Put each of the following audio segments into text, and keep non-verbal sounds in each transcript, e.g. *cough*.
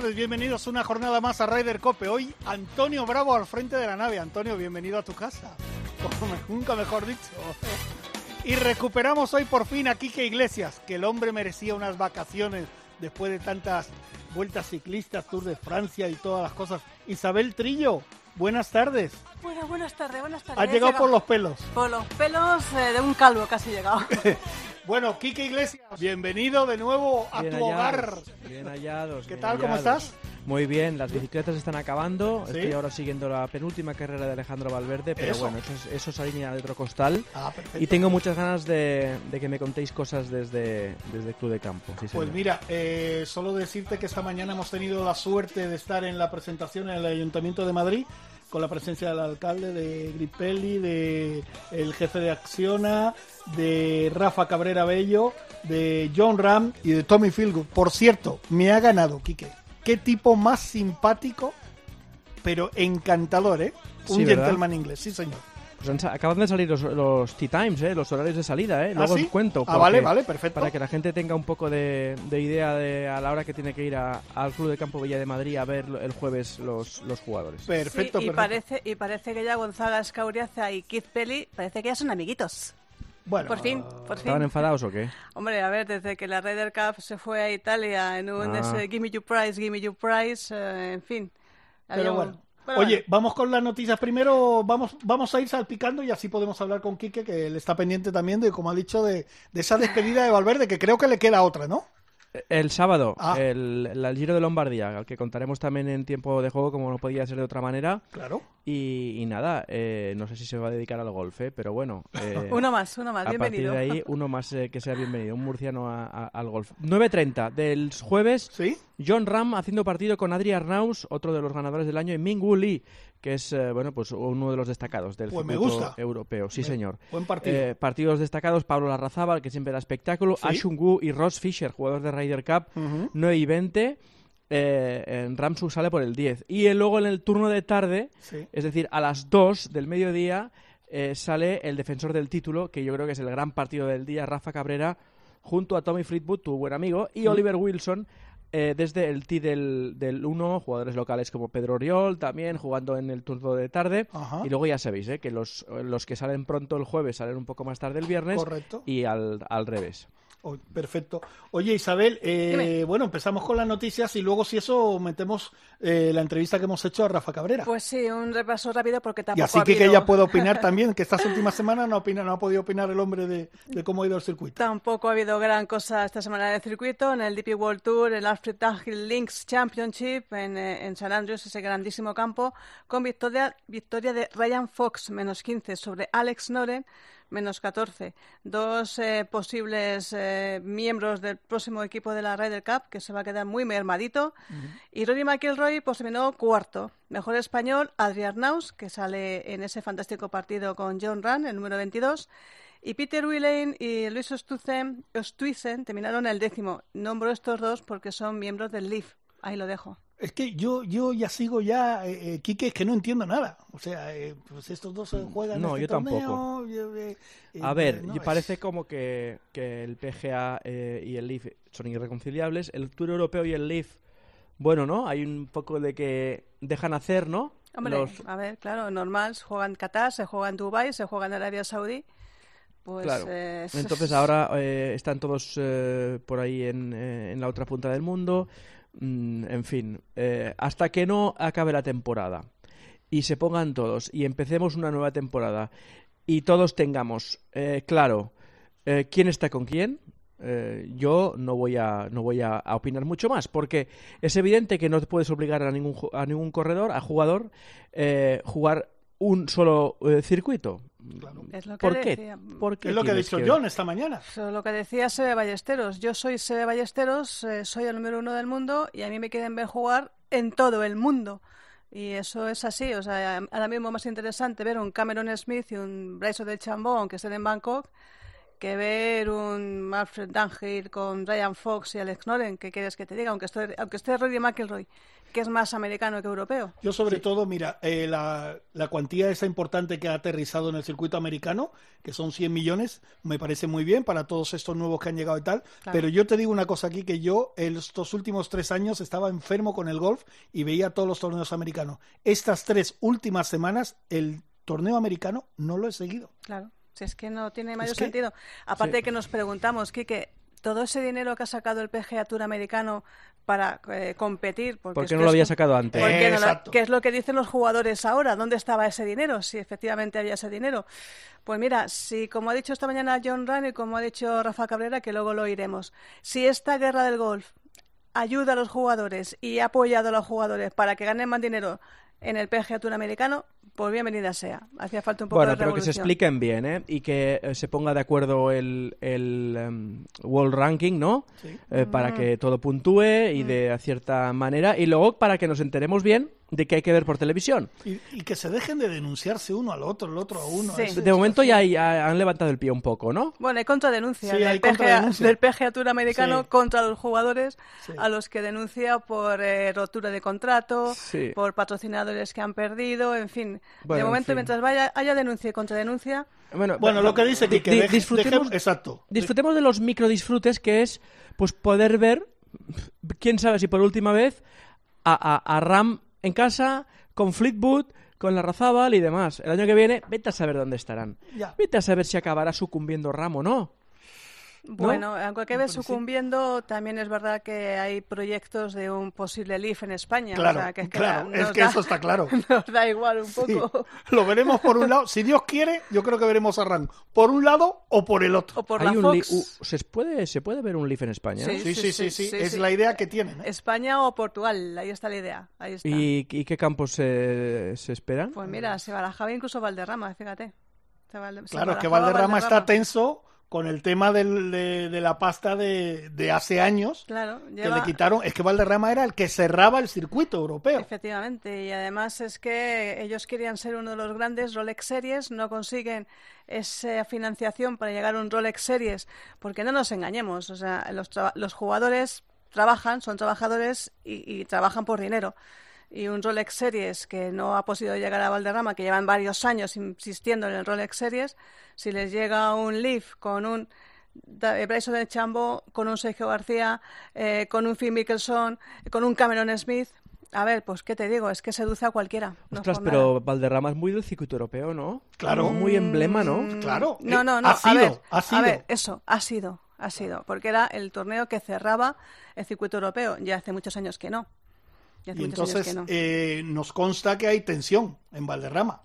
Tardes, bienvenidos una jornada más a Ryder Cope. Hoy Antonio Bravo al frente de la nave. Antonio, bienvenido a tu casa. *laughs* Como nunca mejor dicho. Y recuperamos hoy por fin a Quique Iglesias, que el hombre merecía unas vacaciones después de tantas vueltas ciclistas, Tour de Francia y todas las cosas. Isabel Trillo, buenas tardes. Bueno, buenas tardes, buenas tardes. Has llegado por los pelos. Por los pelos eh, de un calvo casi he llegado. *laughs* Bueno, Quique Iglesias, bienvenido de nuevo a Bien tu hogar. Bien hallados. ¿Qué bien tal? ¿Cómo estás? Muy bien, las bicicletas están acabando. ¿Sí? Estoy ahora siguiendo la penúltima carrera de Alejandro Valverde, pero Eso. bueno, eso es, eso es harina de otro costal. Ah, perfecto. Y tengo muchas ganas de, de que me contéis cosas desde, desde el Club de Campo. sí, Pues mira, eh, solo decirte que esta mañana hemos tenido la suerte de estar en la presentación en el Ayuntamiento de Madrid con la presencia del alcalde, de Gripelli, de el jefe de Acciona, de Rafa Cabrera Bello, de John Ram y de Tommy Philgood. Por cierto, me ha ganado, Quique. Qué tipo más simpático, pero encantador, ¿eh? Un gentleman inglés, sí señor. Pues han acaban de salir los, los tea times, ¿eh? los horarios de salida. ¿eh? ¿Ah, Luego sí? os cuento. Ah, vale, vale, perfecto. Para que la gente tenga un poco de, de idea de a la hora que tiene que ir a- al Club de Campo Villa de Madrid a ver el jueves los, los jugadores. Perfecto, Sí, y, perfecto. parece, y parece que ya Gonzaga Escauriaza y Keith Pelly parece que ya son amiguitos. Bueno, Por fin, por ¿Estaban fin. enfadados o qué? Hombre, a ver, desde que la Ryder Cup se fue a Italia en un Ah. ese Gimme You Prize, Gimme You Prize, eh, en fin. Pero un- bueno. Pero Oye, bueno. vamos con las noticias primero, vamos, vamos a ir salpicando y así podemos hablar con Quique, que él está pendiente también de, como ha dicho, de, de esa despedida de Valverde, que creo que le queda otra, ¿no? El sábado, Ah. el, el Giro de Lombardía, al que contaremos también en tiempo de juego, como no podía ser de otra manera. Claro. Y, y nada, eh, no sé si se va a dedicar al golf, ¿eh? pero bueno. *laughs* eh, Uno más, uno más, a partir bienvenido. de ahí, uno más eh, que sea bienvenido, un murciano a- a- al golf. 9.30 del jueves, ¿Sí? John Ram haciendo partido con Adri Arnaus, otro de los ganadores del año, y Ming Wu Lee, que es eh, bueno pues uno de los destacados del Pues circuito europeo. Sí, señor. Buen partido. Eh, partidos destacados, Pablo Larrazábal, que siempre da espectáculo, Sí. Ashun Wu y Ross Fisher, jugador de Ryder Cup, Ujú. 9 y 20. Eh, en Ramsu sale por el 10. Y luego en el turno de tarde, Sí. es decir, a las 2 del mediodía, sale el defensor del título, que yo creo que es el gran partido del día, Rafa Cabrera, junto a Tommy Fleetwood, tu buen amigo, y Oliver Wilson. Eh, desde el tee del, del 1, jugadores locales como Pedro Oriol también jugando en el turno de tarde. Ajá. Y luego ya sabéis eh, que los, los que salen pronto el jueves salen un poco más tarde el viernes. Correcto. Y al, al revés. Oh, perfecto. Oye, Isabel, eh, bueno, empezamos con las noticias y luego, si eso, metemos eh, la entrevista que hemos hecho a Rafa Cabrera. Pues sí, un repaso rápido porque y tampoco así ha que, que ella pueda opinar *laughs* también, que estas últimas semanas no, opina, no ha podido opinar el hombre de, de cómo ha ido el circuito. Tampoco ha habido gran cosa esta semana en el circuito, en el DP World Tour, el Alfred Dunhill Links Championship en, eh, en San Andrews, ese grandísimo campo, con victoria, victoria de Ryan Fox, menos 15, sobre Alex Noren, menos 14. Dos eh, posibles eh, miembros del próximo equipo de la Ryder Cup, que se va a quedar muy mermadito. Y Rory McIlroy pues, terminó cuarto. Mejor español, Adrián Naus, que sale en ese fantástico partido con John Run, el número 22. Y Peter Willane y Luis Ostuzen, Ostuizen terminaron el décimo. Nombro estos dos porque son miembros del Leaf. Ahí lo dejo. Es que yo, yo ya sigo ya, eh, eh, Quique, es que no entiendo nada. O sea, eh, pues estos dos eh, juegan No, este yo torneo, tampoco. yo, eh, eh, A ver, no, y es- parece como que, que el PGA eh, y el Leaf son irreconciliables. El Tour Europeo y el Leaf, bueno, ¿no? Hay un poco de que dejan hacer, ¿no? Hombre, Los- a ver, claro, normal. Se juega en Qatar, se juega en Dubái, se juega en Arabia Saudí. Pues, Claro. eh, *laughs* Entonces ahora eh, están todos eh, por ahí en, eh, en la otra punta del mundo. Mm, en fin, eh, hasta que no acabe la temporada y se pongan todos y empecemos una nueva temporada y todos tengamos eh, claro eh, quién está con quién, yo no voy a no voy a, opinar mucho más porque es evidente que no te puedes obligar a ningún a ningún corredor a jugador jugar un solo eh, circuito Claro. Es lo que ¿por qué? decía. ¿Por qué Es lo que ha dicho que- John esta mañana. Eso, lo que decía Sebe Ballesteros. Yo soy Sebe Ballesteros, eh, soy el número uno del mundo y a mí me quieren ver jugar en todo el mundo. Y eso es así, o sea, ahora mismo más interesante ver un Cameron Smith y un Bryson de Chambon que estén en Bangkok que ver un Alfred Dunhill con Ryan Fox y Alex Noren, ¿qué quieres que te diga? Aunque esté, aunque esté Rory McIlroy, que es más americano que europeo. Yo sobre todo, mira, eh, la, la, cuantía esa importante que ha aterrizado en el circuito americano, que son 100 millones, me parece muy bien para todos estos nuevos que han llegado y tal, claro. pero yo te digo una cosa aquí, que yo estos últimos tres años estaba enfermo con el golf y veía todos los torneos americanos. Estas tres últimas semanas, el torneo americano no lo he seguido. Claro. Si es que no tiene mayor es que, sentido. Aparte sí. de que nos preguntamos, Quique, todo ese dinero que ha sacado el PGA Tour americano para eh, competir. Porque ¿Por qué no lo había sacado antes? Eh, no lo, ¿Qué es lo que dicen los jugadores ahora? ¿Dónde estaba ese dinero? Si efectivamente había ese dinero. Pues mira, si como ha dicho esta mañana John Ryan y como ha dicho Rafa Cabrera, que luego lo oiremos, si esta guerra del golf ayuda a los jugadores y ha apoyado a los jugadores para que ganen más dinero en el PGA Tour americano, pues bienvenida sea. Hacía falta un poco bueno, de pero que se expliquen bien, ¿eh? Y que eh, se ponga de acuerdo el, el um, World Ranking, ¿no? Sí. Eh, mm. Para que todo puntúe y mm. de cierta manera. Y luego para que nos enteremos bien de qué hay que ver por televisión. Y, y, que se dejen de denunciarse uno al otro, el otro a uno. Sí. De momento ya, ya, han levantado el pie un poco, ¿no? Bueno, hay contradenuncia, Sí, del, hay PGA, contradenuncia. del PGA Tour americano Sí. contra los jugadores Sí. a los que denuncia por eh, rotura de contrato, Sí. por patrocinadores que han perdido, en fin. Bueno, de en momento, fin. mientras vaya, haya denuncia y contradenuncia, Bueno, Bueno, lo que dice di- que deje- disfrutemos, exacto. disfrutemos de los microdisfrutes que es pues poder ver, *laughs* quién sabe si por última vez, a, a- a Ram en casa, con Fleetwood, con la Razábal y demás. El año que viene, vete a saber dónde estarán. Ya. Vete a saber si acabará sucumbiendo Ram o no. Bueno, aunque acabe sucumbiendo, también es verdad que hay proyectos de un posible LIF en España. Claro, o sea, que es que claro, es que da- eso está claro. *laughs* Nos da igual un Sí. poco. Lo veremos por un lado. Si Dios quiere, yo creo que veremos a Ram por un lado o por el otro. O por Hay la Fox. uh, ¿se, puede, ¿Se puede ver un Leaf en España? Sí. Sí, sí, sí, sí. sí, es sí. la idea que tienen. ¿eh? España o Portugal, ahí está la idea. Ahí está. ¿Y, y qué campos se, se esperan? Pues mira, se barajaba incluso Valderrama, fíjate. Se valde- se Claro, es que Valderrama está tenso con el tema del- de, de la pasta de, de hace años Claro, que le quitaron. Es que Valderrama era el que cerraba el circuito europeo. Efectivamente, y además es que ellos querían ser uno de los grandes Rolex Series, no consiguen esa financiación para llegar a un Rolex Series, porque no nos engañemos, o sea, los, los jugadores trabajan, son trabajadores y, y trabajan por dinero. Y un Rolex Series que no ha podido llegar a Valderrama, que llevan varios años insistiendo en el Rolex Series, si les llega un Leaf con un eh, Bryson de Chambo, con un Sergio García, eh, con un Phil Mickelson, con un Cameron Smith. A ver, pues qué te digo, es que seduce a cualquiera. no Ostras, pero nada. Valderrama es muy del circuito europeo, ¿no? Claro. Muy emblema, ¿no? Claro. No, eh, no, no. Ha a sido, ver, ha sido. a ver, eso, ha sido, ha sido. Porque era el torneo que cerraba el circuito europeo. Ya hace muchos años que no. Y entonces no. eh, nos consta que hay tensión en Valderrama.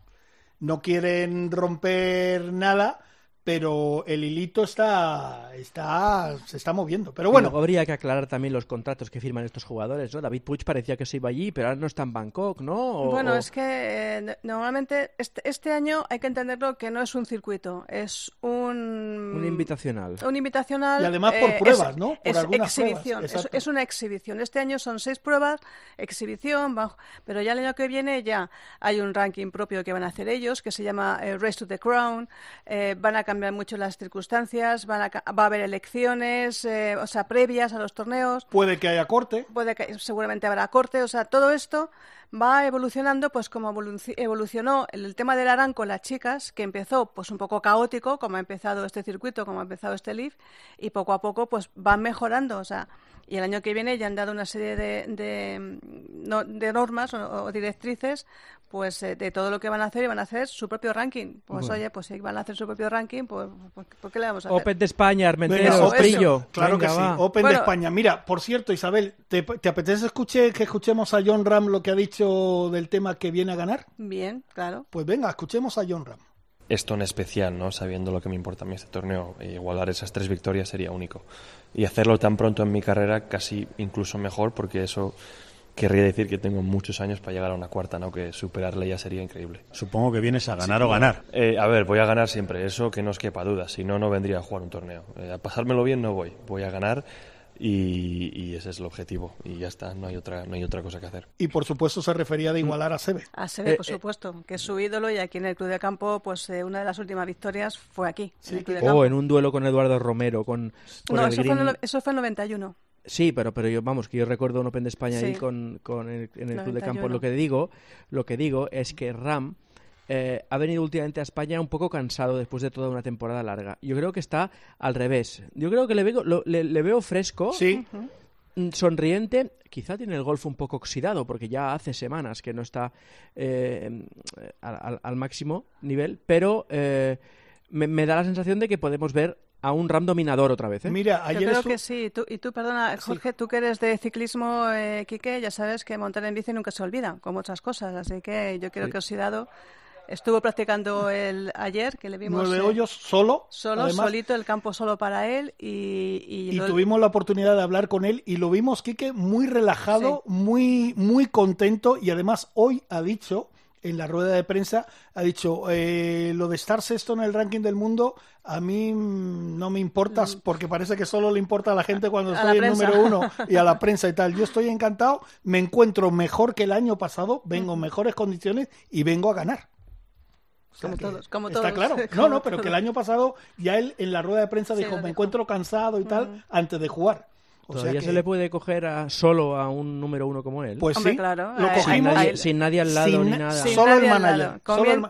No quieren romper nada, pero el hilito está, está, se está moviendo. Pero Bueno, habría que aclarar también los contratos que firman estos jugadores, ¿no? David Puig parecía que se iba allí, pero ahora no está en Bangkok, ¿no? O- Bueno, o- es que eh, no- normalmente este, este año hay que entenderlo que no es un circuito, es un... Un invitacional. Un invitacional. Y además por eh, pruebas, es- ¿no? Por es algunas exhibición. pruebas, es, exacto. es una exhibición. Este año son seis pruebas, exhibición, bajo- pero ya el año que viene ya hay un ranking propio que van a hacer ellos, que se llama eh, Race to the Crown. eh, van a cambiar mucho las circunstancias, van a va a haber elecciones, eh, o sea, previas a los torneos puede que haya corte. puede que seguramente habrá corte, o sea, todo esto va evolucionando pues como evoluci- evolucionó el, tema del Aran con las chicas, que empezó pues un poco caótico, como ha empezado este circuito, como ha empezado este Leaf, y poco a poco pues van mejorando, o sea, y el año que viene ya han dado una serie de, de, de normas o, o directrices pues eh, de todo lo que van a hacer y van a hacer su propio ranking. Pues Bueno. oye, pues si van a hacer su propio ranking, pues, pues ¿por qué le vamos a hacer? Open de España, Pillo. Claro Venga, que sí, va. Open Bueno. de España. Mira, por cierto, Isabel, ¿te, te apetece escuche, que escuchemos a John Ram lo que ha dicho del tema que viene a ganar? Bien, claro. Pues venga, escuchemos a John Ram. esto en especial, ¿no? Sabiendo lo que me importa a mí este torneo, e igualar esas tres victorias sería único. Y hacerlo tan pronto en mi carrera, casi incluso mejor, porque eso querría decir que tengo muchos años para llegar a una cuarta, ¿no? Que superarle ya sería increíble. Supongo que vienes a ganar o ganar. Eh, a ver, voy a ganar siempre, eso que no os quepa duda, si no, no vendría a jugar un torneo. Eh, a pasármelo bien no voy, voy a ganar, y, ese es el objetivo y ya está, no hay otra, no hay otra cosa que hacer. Y por supuesto se refería de igualar a Sebe. A Sebe, eh, por supuesto, que es su ídolo y aquí en el Club de Campo, pues eh, una de las últimas victorias fue aquí. Sí, en o en un duelo con Eduardo Romero, con, no, eso, fue en, eso fue en 91. Sí, pero, pero yo, vamos, que yo recuerdo un Open de España ahí con, con el, en el Club de Campo. Lo que digo, lo que digo es que Ram eh, ha venido últimamente a España un poco cansado después de toda una temporada larga. Yo creo que está al revés. Yo creo que le veo, le, veo fresco. Sí. Mm, sonriente, quizá tiene el golf un poco oxidado porque ya hace semanas que no está eh, al, máximo nivel, pero eh, me, da la sensación de que podemos ver a un RAM dominador otra vez. Mira, ayer Yo creo que sí. y tú, perdona, Jorge, tú que eres de ciclismo, eh, Quique, ya sabes que montar en bici nunca se olvida, con muchas cosas. Así que yo creo que oxidado Estuvo practicando el ayer, que le vimos... Nueve eh, hoyos solo. Solo, solito, el campo solo para él. Y, y, tuvimos la oportunidad de hablar con él y lo vimos, Quique, muy relajado, muy, muy contento y además hoy ha dicho en la rueda de prensa, ha dicho, eh, lo de estar sexto en el ranking del mundo, a mí no me importa mm. porque parece que solo le importa a la gente cuando estoy en número uno *laughs* y a la prensa y tal. Yo estoy encantado, me encuentro mejor que el año pasado, vengo en mejores condiciones y vengo a ganar como todos, como Está claro. *laughs* No, no, pero que el año pasado ya él en la rueda de prensa dijo, me encuentro cansado y tal, antes de jugar. O ¿Todavía se le puede coger a, solo a un número uno como él? Pues sí, claro. lo cogimos sin nadie, al lado ni nada. solo el manager.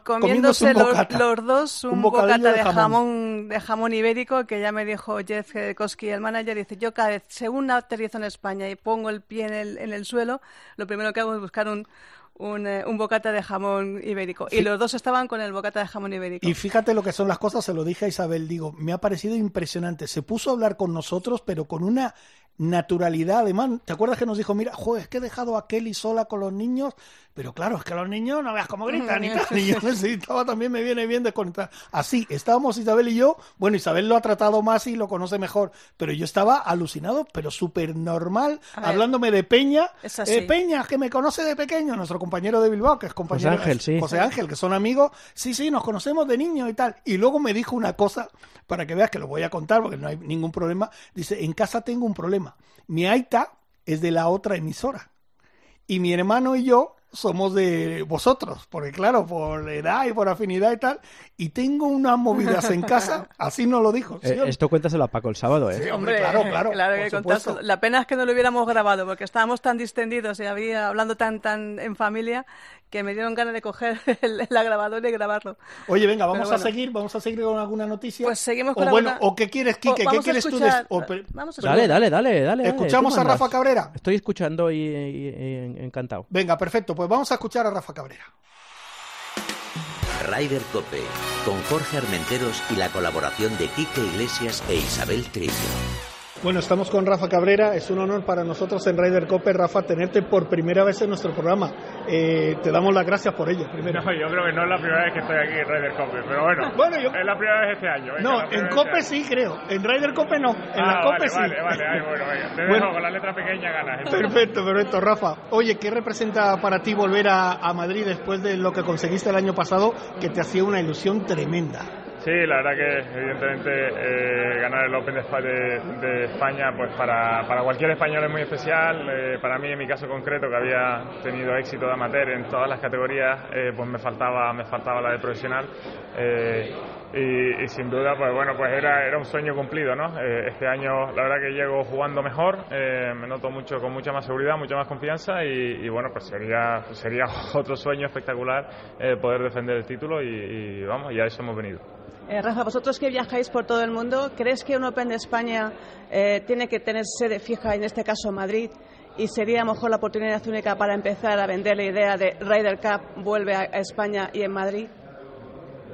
comiéndose los, dos un, bocata, de, jamón. de jamón ibérico que ya me dijo Jeff Koski, el manager, dice, yo cada vez, según aterrizo en España y pongo el pie en el, en el suelo, lo primero que hago es buscar un, un, eh, un, bocata de jamón ibérico. Y los dos estaban con el bocata de jamón ibérico. Y fíjate lo que son las cosas, se lo dije a Isabel, digo, me ha parecido impresionante. Se puso a hablar con nosotros, pero con una naturalidad. Además, ¿te acuerdas que nos dijo, mira, joder, es que he dejado a Kelly sola con los niños? Pero claro, es que los niños no veas cómo gritan y tal. *laughs* Y yo necesitaba también, me viene bien desconectar. Así, estábamos Isabel y yo. Bueno, Isabel lo ha tratado más y lo conoce mejor. Pero yo estaba alucinado, pero súper normal, hablándome de Peña. Eh, Peña, que me conoce de pequeño, nuestro compañero de Bilbao, que es compañero. José Ángel, sí. José Ángel, que son amigos. Sí, sí, nos conocemos de niño y tal. Y luego me dijo una cosa, para que veas que lo voy a contar, porque no hay ningún problema. Dice, en casa tengo un problema. Mi Aita es de la otra emisora. Y mi hermano y yo somos de vosotros, porque claro, por edad y por afinidad y tal, y tengo unas movidas en casa, *laughs* así no lo dijo. Eh, esto cuéntaselo a Paco el sábado, ¿eh? Sí, hombre, claro, claro. claro que La pena es que no lo hubiéramos grabado, porque estábamos tan distendidos y había hablando tan tan en familia que me dieron ganas de coger *laughs* la grabadora y grabarlo. Oye, venga, vamos a seguir, vamos a seguir con alguna noticia. Pues seguimos con o bueno, o qué quieres, Quique, ¿qué quieres tú? Vamos a dale, dale, dale, dale. ¿Escuchamos a Rafa Cabrera? Estoy escuchando y, encantado. Venga, perfecto, pues vamos a escuchar a Rafa Cabrera. Ryder Cope, con Jorge Armenteros y la colaboración de Quique Iglesias e Isabel Trillo. Bueno, estamos con Rafa Cabrera. Es un honor para nosotros en Ryder Cope, Rafa, tenerte por primera vez en nuestro programa. Eh, te damos las gracias por ello, primero. No, yo creo que no es la primera vez que estoy aquí en Ryder Cope, pero bueno, bueno es la primera vez este año. No, en Cope este sí creo, en Ryder Cope no, en ah, la Cope sí. Vale, vale, Ay, bueno, venga. Te dejo con la letra pequeña ganas. *laughs* Perfecto, perfecto, Rafa. Oye, ¿qué representa para ti volver a, a Madrid después de lo que conseguiste el año pasado, que te hacía una ilusión tremenda? Sí, la verdad que evidentemente eh, ganar el Open de, España pues para, para, cualquier español es muy especial. Eh, para mí, en mi caso concreto, que había tenido éxito de amateur en todas las categorías, eh, pues me faltaba, me faltaba la de profesional. Y, sin duda, pues bueno, pues era, era un sueño cumplido, ¿no? este año, la verdad que llego jugando mejor, me noto mucho con mucha más seguridad, mucha más confianza y, bueno, pues sería, sería *laughs* otro sueño espectacular poder defender el título y, y vamos, ya eso hemos venido. Eh, Rafa, vosotros que viajáis por todo el mundo, ¿crees que un Open de España eh, tiene que tener sede fija, en este caso Madrid, y sería a lo mejor la oportunidad única para empezar a vender la idea de Ryder Cup vuelve a España y en Madrid?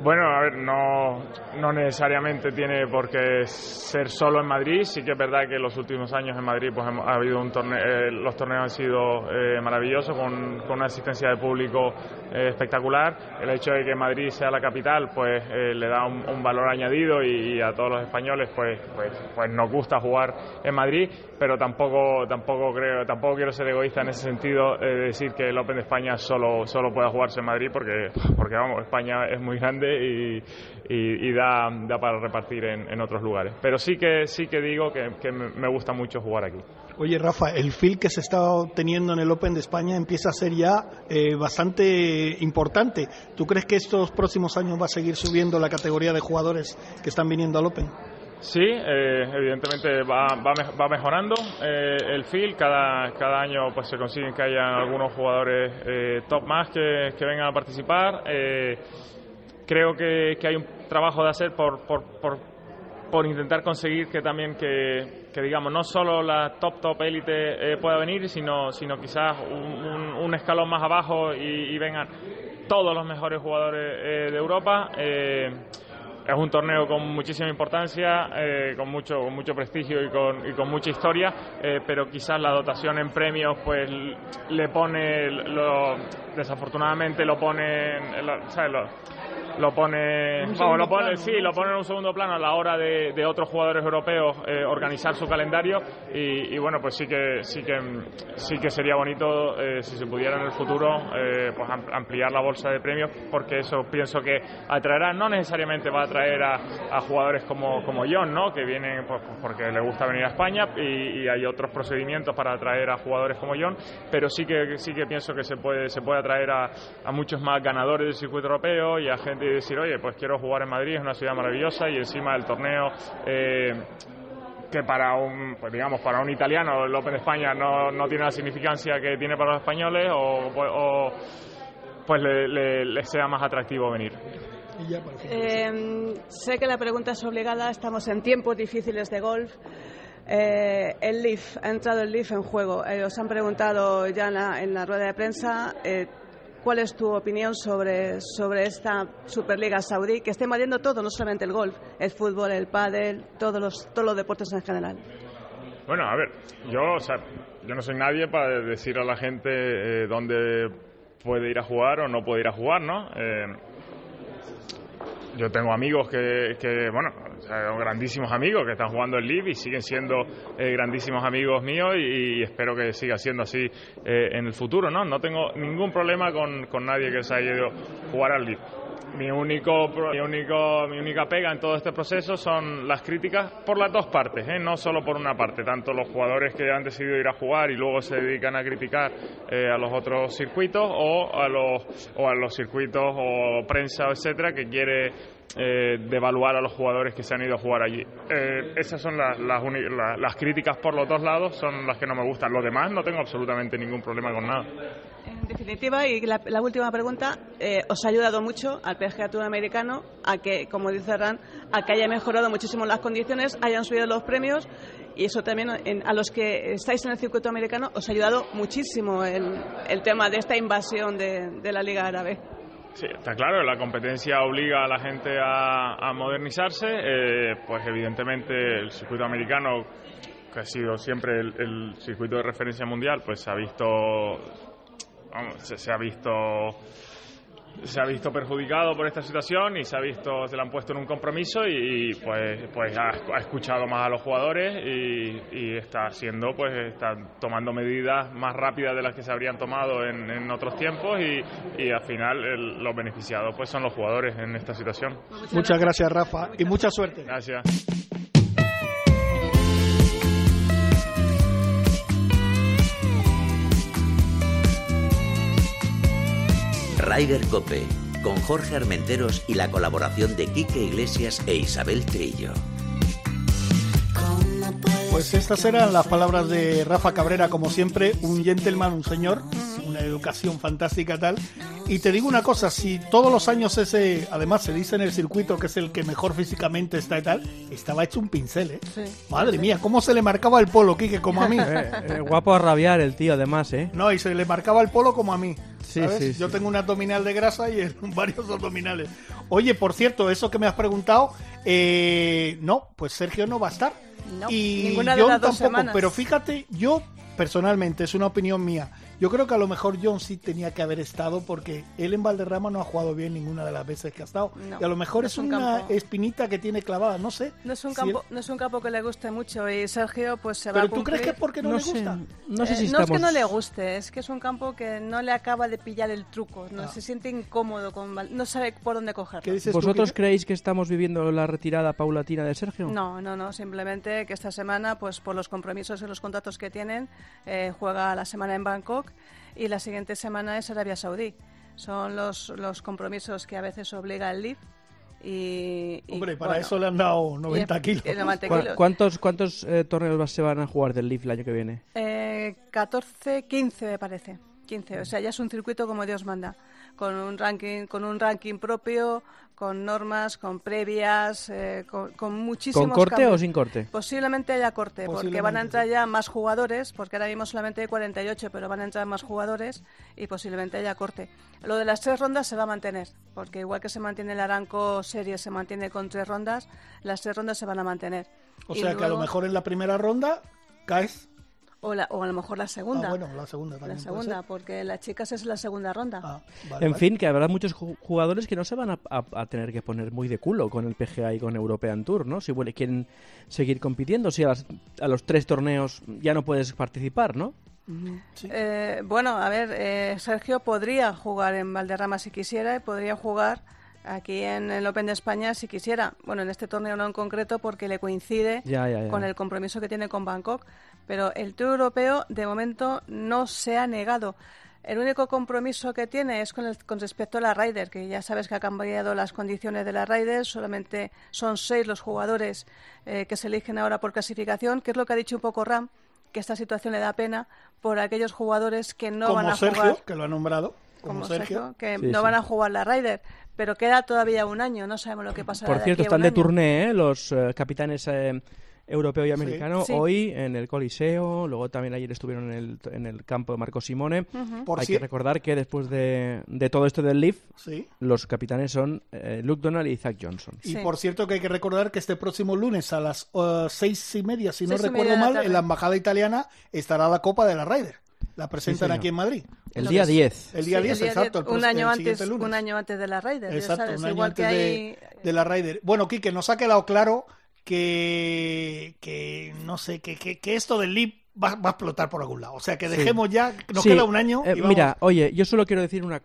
Bueno, a ver, no, no necesariamente tiene por qué ser solo en Madrid. Sí que es verdad que los últimos años en Madrid pues, ha habido un torneo, eh, los torneos han sido eh, maravillosos, con, una asistencia de público eh, espectacular. El hecho de que Madrid sea la capital pues le da un, valor añadido y, a todos los españoles pues, pues, pues nos gusta jugar en Madrid, pero tampoco, tampoco, creo, tampoco quiero ser egoísta en ese sentido de decir que el Open de España solo, solo pueda jugarse en Madrid porque, porque vamos, España es muy grande y, y, da, da, para repartir en, otros lugares. Pero sí que, sí que digo que, que me gusta mucho jugar aquí. Oye, Rafa, el feel que se está teniendo en el Open de España empieza a ser ya eh, bastante importante. ¿Tú crees que estos próximos años va a seguir subiendo la categoría de jugadores que están viniendo al Open? Sí, eh, evidentemente va, va, mejorando eh, el feel. Cada, cada año pues se consiguen que haya algunos jugadores top más que, que, vengan a participar. Creo que, que, hay un trabajo de hacer por, por, por, por intentar conseguir que también que, que digamos no solo la top top élite eh, pueda venir, sino, sino quizás un, escalón más abajo y, vengan todos los mejores jugadores eh, de Europa. Eh, es un torneo con muchísima importancia, con mucho con mucho prestigio y con, y con mucha historia, pero quizás la dotación en premios pues le pone, lo, desafortunadamente lo pone, ¿sabes? Lo, lo pone, lo pone, sí, lo pone en un segundo plano a la hora de, de otros jugadores europeos eh, organizar su calendario y, bueno, pues sí que sí que sí que sería bonito eh, si se pudiera en el futuro eh, pues ampliar la bolsa de premios porque eso pienso que atraerá, no necesariamente va a atraer a, jugadores como, como John, ¿no? Que vienen pues, pues, porque le gusta venir a España y, hay otros procedimientos para atraer a jugadores como John, pero sí que sí que pienso que se puede se puede atraer a, a muchos más ganadores del circuito europeo y a gente y decir, oye, pues quiero jugar en Madrid, es una ciudad maravillosa y encima del torneo... Eh, que para un, pues digamos, para un italiano el Open de España no, no tiene la significancia que tiene para los españoles o, pues le, sea más atractivo venir. Eh, sé que la pregunta es obligada, estamos en tiempos difíciles de golf. Eh, el Leaf, ha entrado el Leaf en juego. os han preguntado ya en la, en la rueda de prensa. ¿Cuál es tu opinión sobre, sobre esta Superliga Saudí que está invadiendo todo, no solamente el golf, el fútbol, el pádel, todos los, todos los deportes en general? Bueno, a ver, yo, o sea, yo no soy nadie para decir a la gente eh, dónde puede ir a jugar o no puede ir a jugar, ¿no? Eh, yo tengo amigos que, que bueno, grandísimos amigos que están jugando el Live y siguen siendo eh, grandísimos amigos míos y, espero que siga siendo así eh, en el futuro, ¿no? No tengo ningún problema con, con nadie que se haya ido a jugar al Live mi único, mi único, mi única pega en todo este proceso son las críticas por las dos partes, ¿eh? no solo por una parte, tanto los jugadores que han decidido ir a jugar y luego se dedican a criticar eh, a los otros circuitos o a los, o a los circuitos o prensa, etcétera, que quiere eh, devaluar a los jugadores que se han ido a jugar allí. Eh, esas son las, las, las, críticas por los dos lados, son las que no me gustan. Lo demás no tengo absolutamente ningún problema con nada. En definitiva, y la, última pregunta, eh, ¿os ha ayudado mucho al Tour americano a que, como dice Ran, a que haya mejorado muchísimo las condiciones, hayan subido los premios y eso también a los que estáis en el circuito americano os ha ayudado muchísimo el, el tema de esta invasión de, la Liga Árabe? Sí, está claro, la competencia obliga a la gente a, modernizarse, eh, pues evidentemente el circuito americano, que ha sido siempre el, circuito de referencia mundial, pues se ha visto, se ha visto se ha visto perjudicado por esta situación y se ha visto, se le han puesto en un compromiso y, pues, pues ha, escuchado más a los jugadores y, está haciendo, pues está tomando medidas más rápidas de las que se habrían tomado en, otros tiempos y, al final los beneficiados pues son los jugadores en esta situación. Muchas gracias Rafa y mucha suerte. Gracias. Rider Cope, con Jorge Armenteros y la colaboración de Quique Iglesias e Isabel Trillo. Pues estas eran las palabras de Rafa Cabrera, como siempre, un gentleman, un señor, una educación fantástica tal. Y te digo una cosa, si todos los años ese, además se dice en el circuito que es el que mejor físicamente está y tal, estaba hecho un pincel, ¿eh? Madre mía, cómo se le marcaba el polo, Quique, como a mí. *laughs* Eh, eh, guapo a rabiar el tío, además, ¿eh? No, y se le marcaba el polo como a mí. Sí, sí, Yo tengo un abdominal de grasa y *laughs* varios abdominales. Oye, por cierto, eso que me has preguntado, eh, no, pues Sergio no va a estar. No, y ninguna de yo las dos tampoco, pero fíjate, yo personalmente, es una opinión mía, Yo creo que a lo mejor John sí tenía que haber estado porque él en Valderrama no ha jugado bien ninguna de las veces que ha estado. No, y a lo mejor no es, es un una campo. espinita que tiene clavada, no sé. No es un Si campo, él- no es un campo que le guste mucho y Sergio pues se va Pero a tú crees que cumplir. es porque no, No le sé, gusta. no sé Eh, si no es que estamos... no le guste, es que es un campo que no le acaba de pillar el truco, no Ah. se siente incómodo, con, Val- no sabe por dónde cogerlo. ¿Qué dices tú, ¿Vosotros creéis que estamos viviendo la retirada paulatina de Sergio? No, no, no, simplemente que esta semana, pues por los compromisos y los contratos que tienen, eh, juega la semana en Bangkok y la siguiente semana es Arabia Saudí. Son los, los compromisos que a veces obliga el LIF y... y, Hombre, para bueno, eso le han dado y- 90 kilos. y 90 ¿Cu- kilos. ¿Cuántos, cuántos eh, torneos se van a jugar del Leaf el año que viene? Eh, 14, 15 me parece. 15, o sea, ya es un circuito como Dios manda, con un ranking, con un ranking propio, con normas, con previas, eh, con, con muchísimos ¿Con corte cambios. o sin corte? Posiblemente haya corte, porque van a entrar ya más jugadores, porque ahora mismo solamente hay 48, pero van a entrar más jugadores y posiblemente haya corte. Lo de las tres rondas se va a mantener, porque igual que se mantiene el Aranco Serie, se mantiene con tres rondas, las tres rondas se van a mantener. O Y sea que a lo mejor en la primera ronda caes. O, la- o a lo mejor la segunda. Ah, bueno, la segunda también. La puede segunda, ser. porque las chicas es la segunda ronda. Ah, vale, En vale. fin, que habrá muchos ju- jugadores que no se van a, a- a tener que poner muy de culo con el PGA y con European Tour, ¿no? Si vuel- quieren seguir compitiendo, si a, las- a los tres torneos ya no puedes participar, ¿no? Sí. Eh, bueno, a ver, eh, Sergio podría jugar en Valderrama si quisiera y podría jugar aquí en el Open de España si quisiera. Bueno, en este torneo no en concreto porque le coincide Ya, ya, ya. con el compromiso que tiene con Bangkok. Pero el Tour Europeo de momento no se ha negado. El único compromiso que tiene es con, el- con respecto a la Ryder, que ya sabes que ha cambiado las condiciones de la Ryder. Solamente son seis los jugadores eh, que se eligen ahora por clasificación, que es lo que ha dicho un poco Ram, que esta situación le da pena por aquellos jugadores que no como van a Sergio, jugar que lo ha nombrado. Como, como Sergio. Sergio, que Sí, no sí. van a jugar la Ryder, pero queda todavía un año, no sabemos lo que pasará. Por de cierto, aquí a están un de año. turné ¿eh? los eh, capitanes eh, europeo y americano Sí. hoy en el Coliseo, luego también ayer estuvieron en el, en el campo de Marco Simone. Por Hay si- que recordar que después de, de todo esto del Leaf, Sí. los capitanes son eh, Luke Donald y Zach Johnson. Y Sí. por cierto que hay que recordar que este próximo lunes a las eh, seis y media, si no Seis recuerdo la mal, en la embajada italiana estará la Copa de la Ryder. La presentan aquí en Madrid. El día que es- 10. El día Sí, 10, exacto. el un, año antes, lunes. un año antes de la Ryder, ya Exacto, sabes, un año igual antes que de, hay... de la Ryder. Bueno, Quique, nos ha quedado claro que, que no sé, que, que, que esto del LIP va, va a explotar por algún lado. O sea, que dejemos ya, nos Sí, queda un año. eh, y mira, oye, yo solo quiero decir una,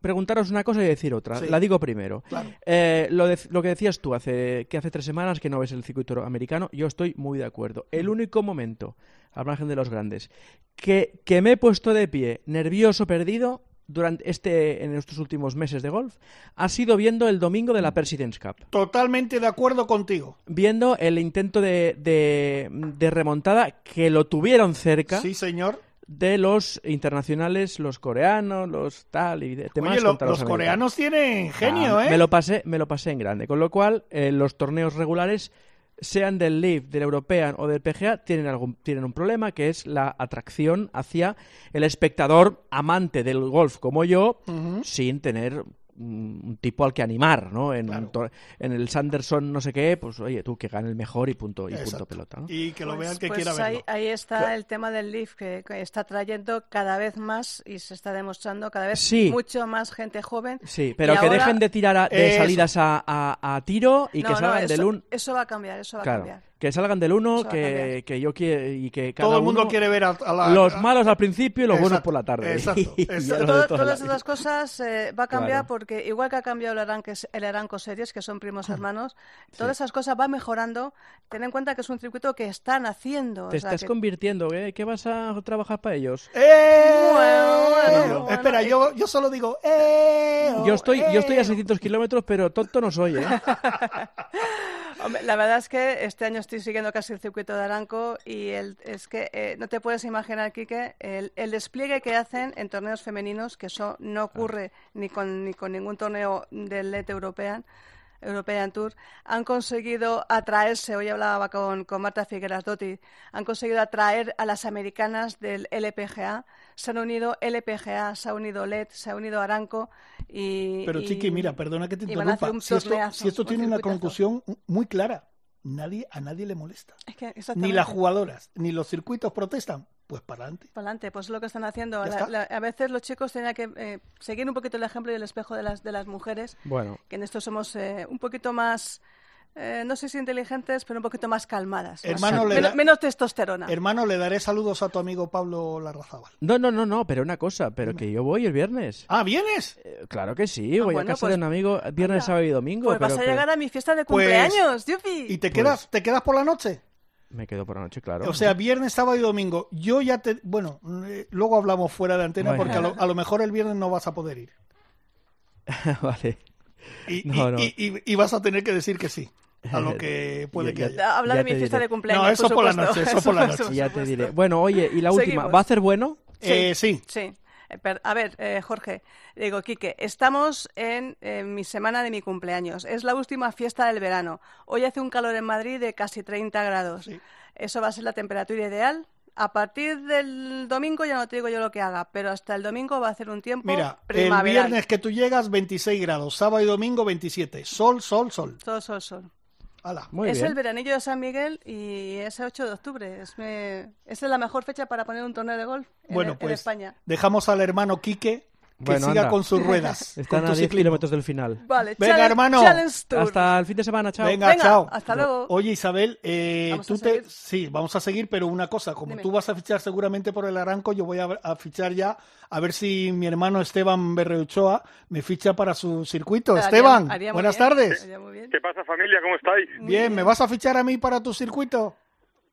preguntaros una cosa y decir otra. Sí. La digo primero. Claro. Eh, lo, de- lo que decías tú hace que hace tres semanas que no ves el circuito americano, yo estoy muy de acuerdo. El único momento, al margen de los grandes, que, que me he puesto de pie, nervioso, perdido durante este en estos últimos meses de golf, ha sido viendo el domingo de la Presidents Cup. Totalmente de acuerdo contigo. Viendo el intento de, de- de remontada que lo tuvieron cerca Sí, señor. de los internacionales, los coreanos, los tal y de temas Oye, lo- los coreanos tienen genio, Ah, ¿eh? Me lo pasé, me lo pasé en grande, con lo cual eh, los torneos regulares sean del Leaf, del European o del PGA, tienen algún tienen un problema que es la atracción hacia el espectador amante del golf como yo, sin tener un tipo al que animar, ¿no? En, Claro. un tor- en el Sanderson no sé qué, pues oye, tú que gane el mejor y punto y punto pelota, ¿no? Y que lo Pues- vea el que pues quiera ahí, verlo. ahí está Claro. el tema del Leaf, que, que está trayendo cada vez más y se está demostrando cada vez Sí. mucho más gente joven. Sí, pero Y que ahora- dejen de tirar a- de Eso. salidas a, a- a tiro y No, que no, salgan eso, del un eso va a cambiar, eso va a cambiar. Que salgan del uno, Eso va a que, que yo quiero y que cada Todo el mundo uno- quiere ver a, a la... los a- malos al principio y los buenos Exacto, por la tarde. exacto, *laughs* exacto. Todo- toda todas la- esas cosas eh, va a cambiar Claro. porque igual que ha cambiado el Aranco, el Aranco Series, que son primos hermanos, todas esas cosas van mejorando. Ten en cuenta que es un circuito que están haciendo. Te o sea, estás que- convirtiendo, ¿eh? ¿Qué vas a trabajar para ellos? ¡Eh! Bueno, bueno, Espera, eh. yo, yo solo digo... ¡Eh! Yo estoy, yo estoy a eh. 600 kilómetros, pero tonto no soy, ¿eh? *laughs* La verdad es que este año estoy siguiendo casi el circuito de Aranco y el, es que eh, no te puedes imaginar, Quique, el, despliegue que hacen en torneos femeninos, que eso no ocurre ni, con, ni con ningún torneo del LED European, European Tour, han conseguido atraerse, hoy hablaba con, con Marta Figueras Dotti, han conseguido atraer a las americanas del LPGA, se han unido LPGA, se ha unido LED, se ha unido Aranco y... Pero y- Chiqui, mira, perdona que te interrumpa. Si esto, si esto un tiene una conclusión muy clara, nadie a nadie le molesta. Es que Ni las jugadoras, ni los circuitos protestan. Pues para adelante. Para adelante, pues es lo que están haciendo. Ya La- está. la- a veces los chicos tenían que eh, seguir un poquito el ejemplo y el espejo de las, de las mujeres, Bueno, que en esto somos eh, un poquito más, eh, no sé si inteligentes, pero un poquito más calmadas. más- Hermano, le menos, da- menos testosterona. Hermano, le daré saludos a tu amigo Pablo Larrazábal. no, no, no, no, pero una cosa, pero que yo voy el viernes. Ah, ¿vienes? Eh, claro que sí, voy bueno, a casa pues- de un amigo viernes, sábado y domingo. Pues vas pero- a pero- llegar a mi fiesta de Pues- cumpleaños, ¡yupi! ¿Y te Pues- quedas, te quedas por la noche? Me quedo por la noche, claro. O sea, viernes, sábado y domingo. Yo ya te... Bueno, eh, luego hablamos fuera de antena Bueno. porque a lo, a lo mejor el viernes no vas a poder ir. *laughs* vale. Y, No, y- no. y- y- y vas a tener que decir que sí a lo que puede Ya- que ya- haya. Habla de mi fiesta diré. de cumpleaños. No, eso por la noche, eso por la *laughs* noche. Ya te diré. Bueno, oye, y la última, Seguimos. ¿va a hacer bueno? Eh, sí. Sí. Eh, A ver, eh, Jorge, digo, Quique, estamos en eh, mi semana de mi cumpleaños. Es la última fiesta del verano. Hoy hace un calor en Madrid de casi 30 grados. Sí. Eso va a ser la temperatura ideal. A partir del domingo ya no te digo yo lo que haga, pero hasta el domingo va a hacer un tiempo Mira, el viernes que tú llegas, 26 grados. Sábado y domingo, 27. Sol, sol, sol. Sol, sol, sol. Muy es bien. el veranillo de San Miguel y es el 8 de octubre. Es, me- esa es la mejor fecha para poner un torneo de golf en, Bueno, en pues España. dejamos al hermano Quique que Bueno, siga anda. con sus ruedas. *laughs* Están a tu 10 ciclismo. kilómetros del final. Vale, Venga, challenge- hermano. Challenge Tour. Hasta el fin de semana, chao. Venga, Venga, chao. hasta luego. Oye, Isabel, eh, ¿Vamos tú te... seguir? Sí, vamos a seguir, pero una cosa, como Dime. tú vas a fichar seguramente por el Aranco, yo voy a, a fichar ya, a ver si mi hermano Esteban Berreuchoa me ficha para su circuito. Haría- Esteban, haría buenas bien, tardes. bien. ¿Qué pasa familia? ¿Cómo estáis? Bien, ¿me vas a fichar a mí para tu circuito?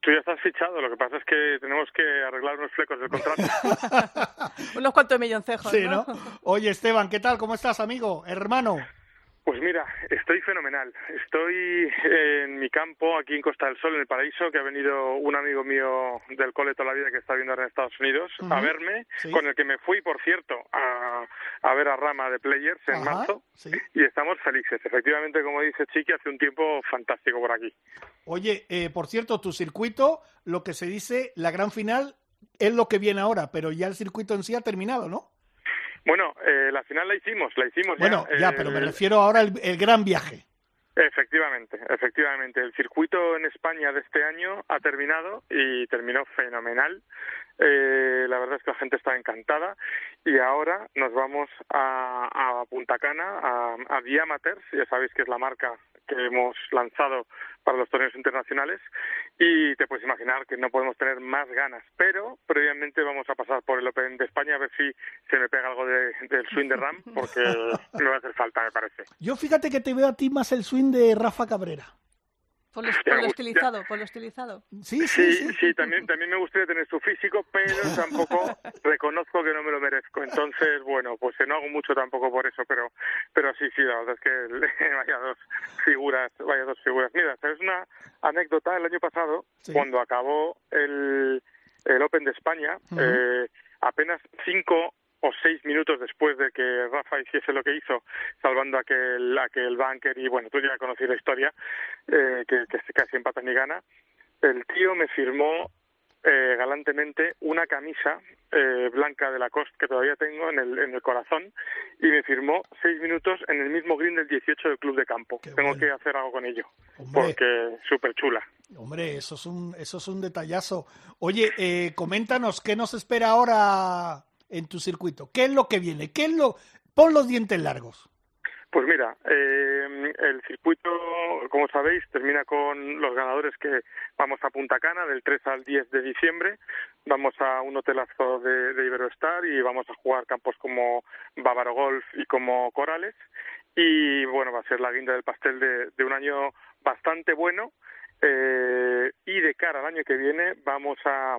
Tú ya estás fichado, lo que pasa es que tenemos que arreglar unos flecos del contrato. *laughs* Unos cuantos milloncejos, Sí, ¿no? ¿no? Oye, Esteban, ¿qué tal? ¿Cómo estás, amigo? Hermano. Pues mira, estoy fenomenal. Estoy en mi campo, aquí en Costa del Sol, en el Paraíso, que ha venido un amigo mío del cole toda la vida que está viviendo ahora en Estados Unidos a verme, Sí. con el que me fui, por cierto, a, a ver a Rama de Players en Ajá, marzo. sí. Y estamos felices. Efectivamente, como dice Chiqui, hace un tiempo fantástico por aquí. Oye, eh, por cierto, tu circuito, lo que se dice, la gran final es lo que viene ahora, pero ya el circuito en sí ha terminado, ¿no? Bueno, eh, la final la hicimos, la hicimos Bueno, ya. ya, pero me refiero ahora al el gran viaje. Efectivamente, efectivamente. El circuito en España de este año ha terminado y terminó fenomenal. Eh, la verdad es que la gente está encantada y ahora nos vamos a, a Punta Cana, a, a Diamaters, ya sabéis que es la marca que hemos lanzado para los torneos internacionales y te puedes imaginar que no podemos tener más ganas, pero previamente vamos a pasar por el Open de España a ver si se me pega algo de- del swing de Ram porque *laughs* me va a hacer falta, me parece. Yo fíjate que te veo a ti más el swing de Rafa Cabrera. Por lo, *laughs* por lo ya. estilizado, por lo estilizado. Sí, sí, Sí, sí. sí, también, también me gustaría tener su físico, pero *laughs* tampoco reconozco que no me lo merezco. Entonces, bueno, pues eh, no hago mucho tampoco por eso, pero pero sí, sí, la verdad es que *laughs* vaya dos figuras, vaya dos figuras. Mira, es una anécdota el año pasado, Sí. cuando acabó el, el Open de España, eh, apenas cinco o seis minutos después de que Rafa hiciese lo que hizo, salvando aquel, aquel bunker y bueno, tú ya conocí la historia, eh, que, que casi empata ni gana, el tío me firmó eh, galantemente una camisa eh, blanca de Lacoste que todavía tengo en el, en el corazón y me firmó seis minutos en el mismo green del 18 del club de campo. Qué Tengo bueno. que hacer algo con ello Hombre. porque súper chula. Hombre, eso es un, eso es un detallazo. Oye, eh, coméntanos, ¿qué nos espera ahora en tu circuito? ¿Qué es lo que viene? ¿Qué es lo...? Pon los dientes largos. Pues mira, eh, el circuito, como sabéis, termina con los ganadores que vamos a Punta Cana del 3 al 10 de diciembre. Vamos a un hotelazo de, de Iberostar y vamos a jugar campos como Bávaro Golf y como Corales. Y bueno, va a ser la guinda del pastel de, de un año bastante bueno. Eh, y de cara al año que viene vamos a,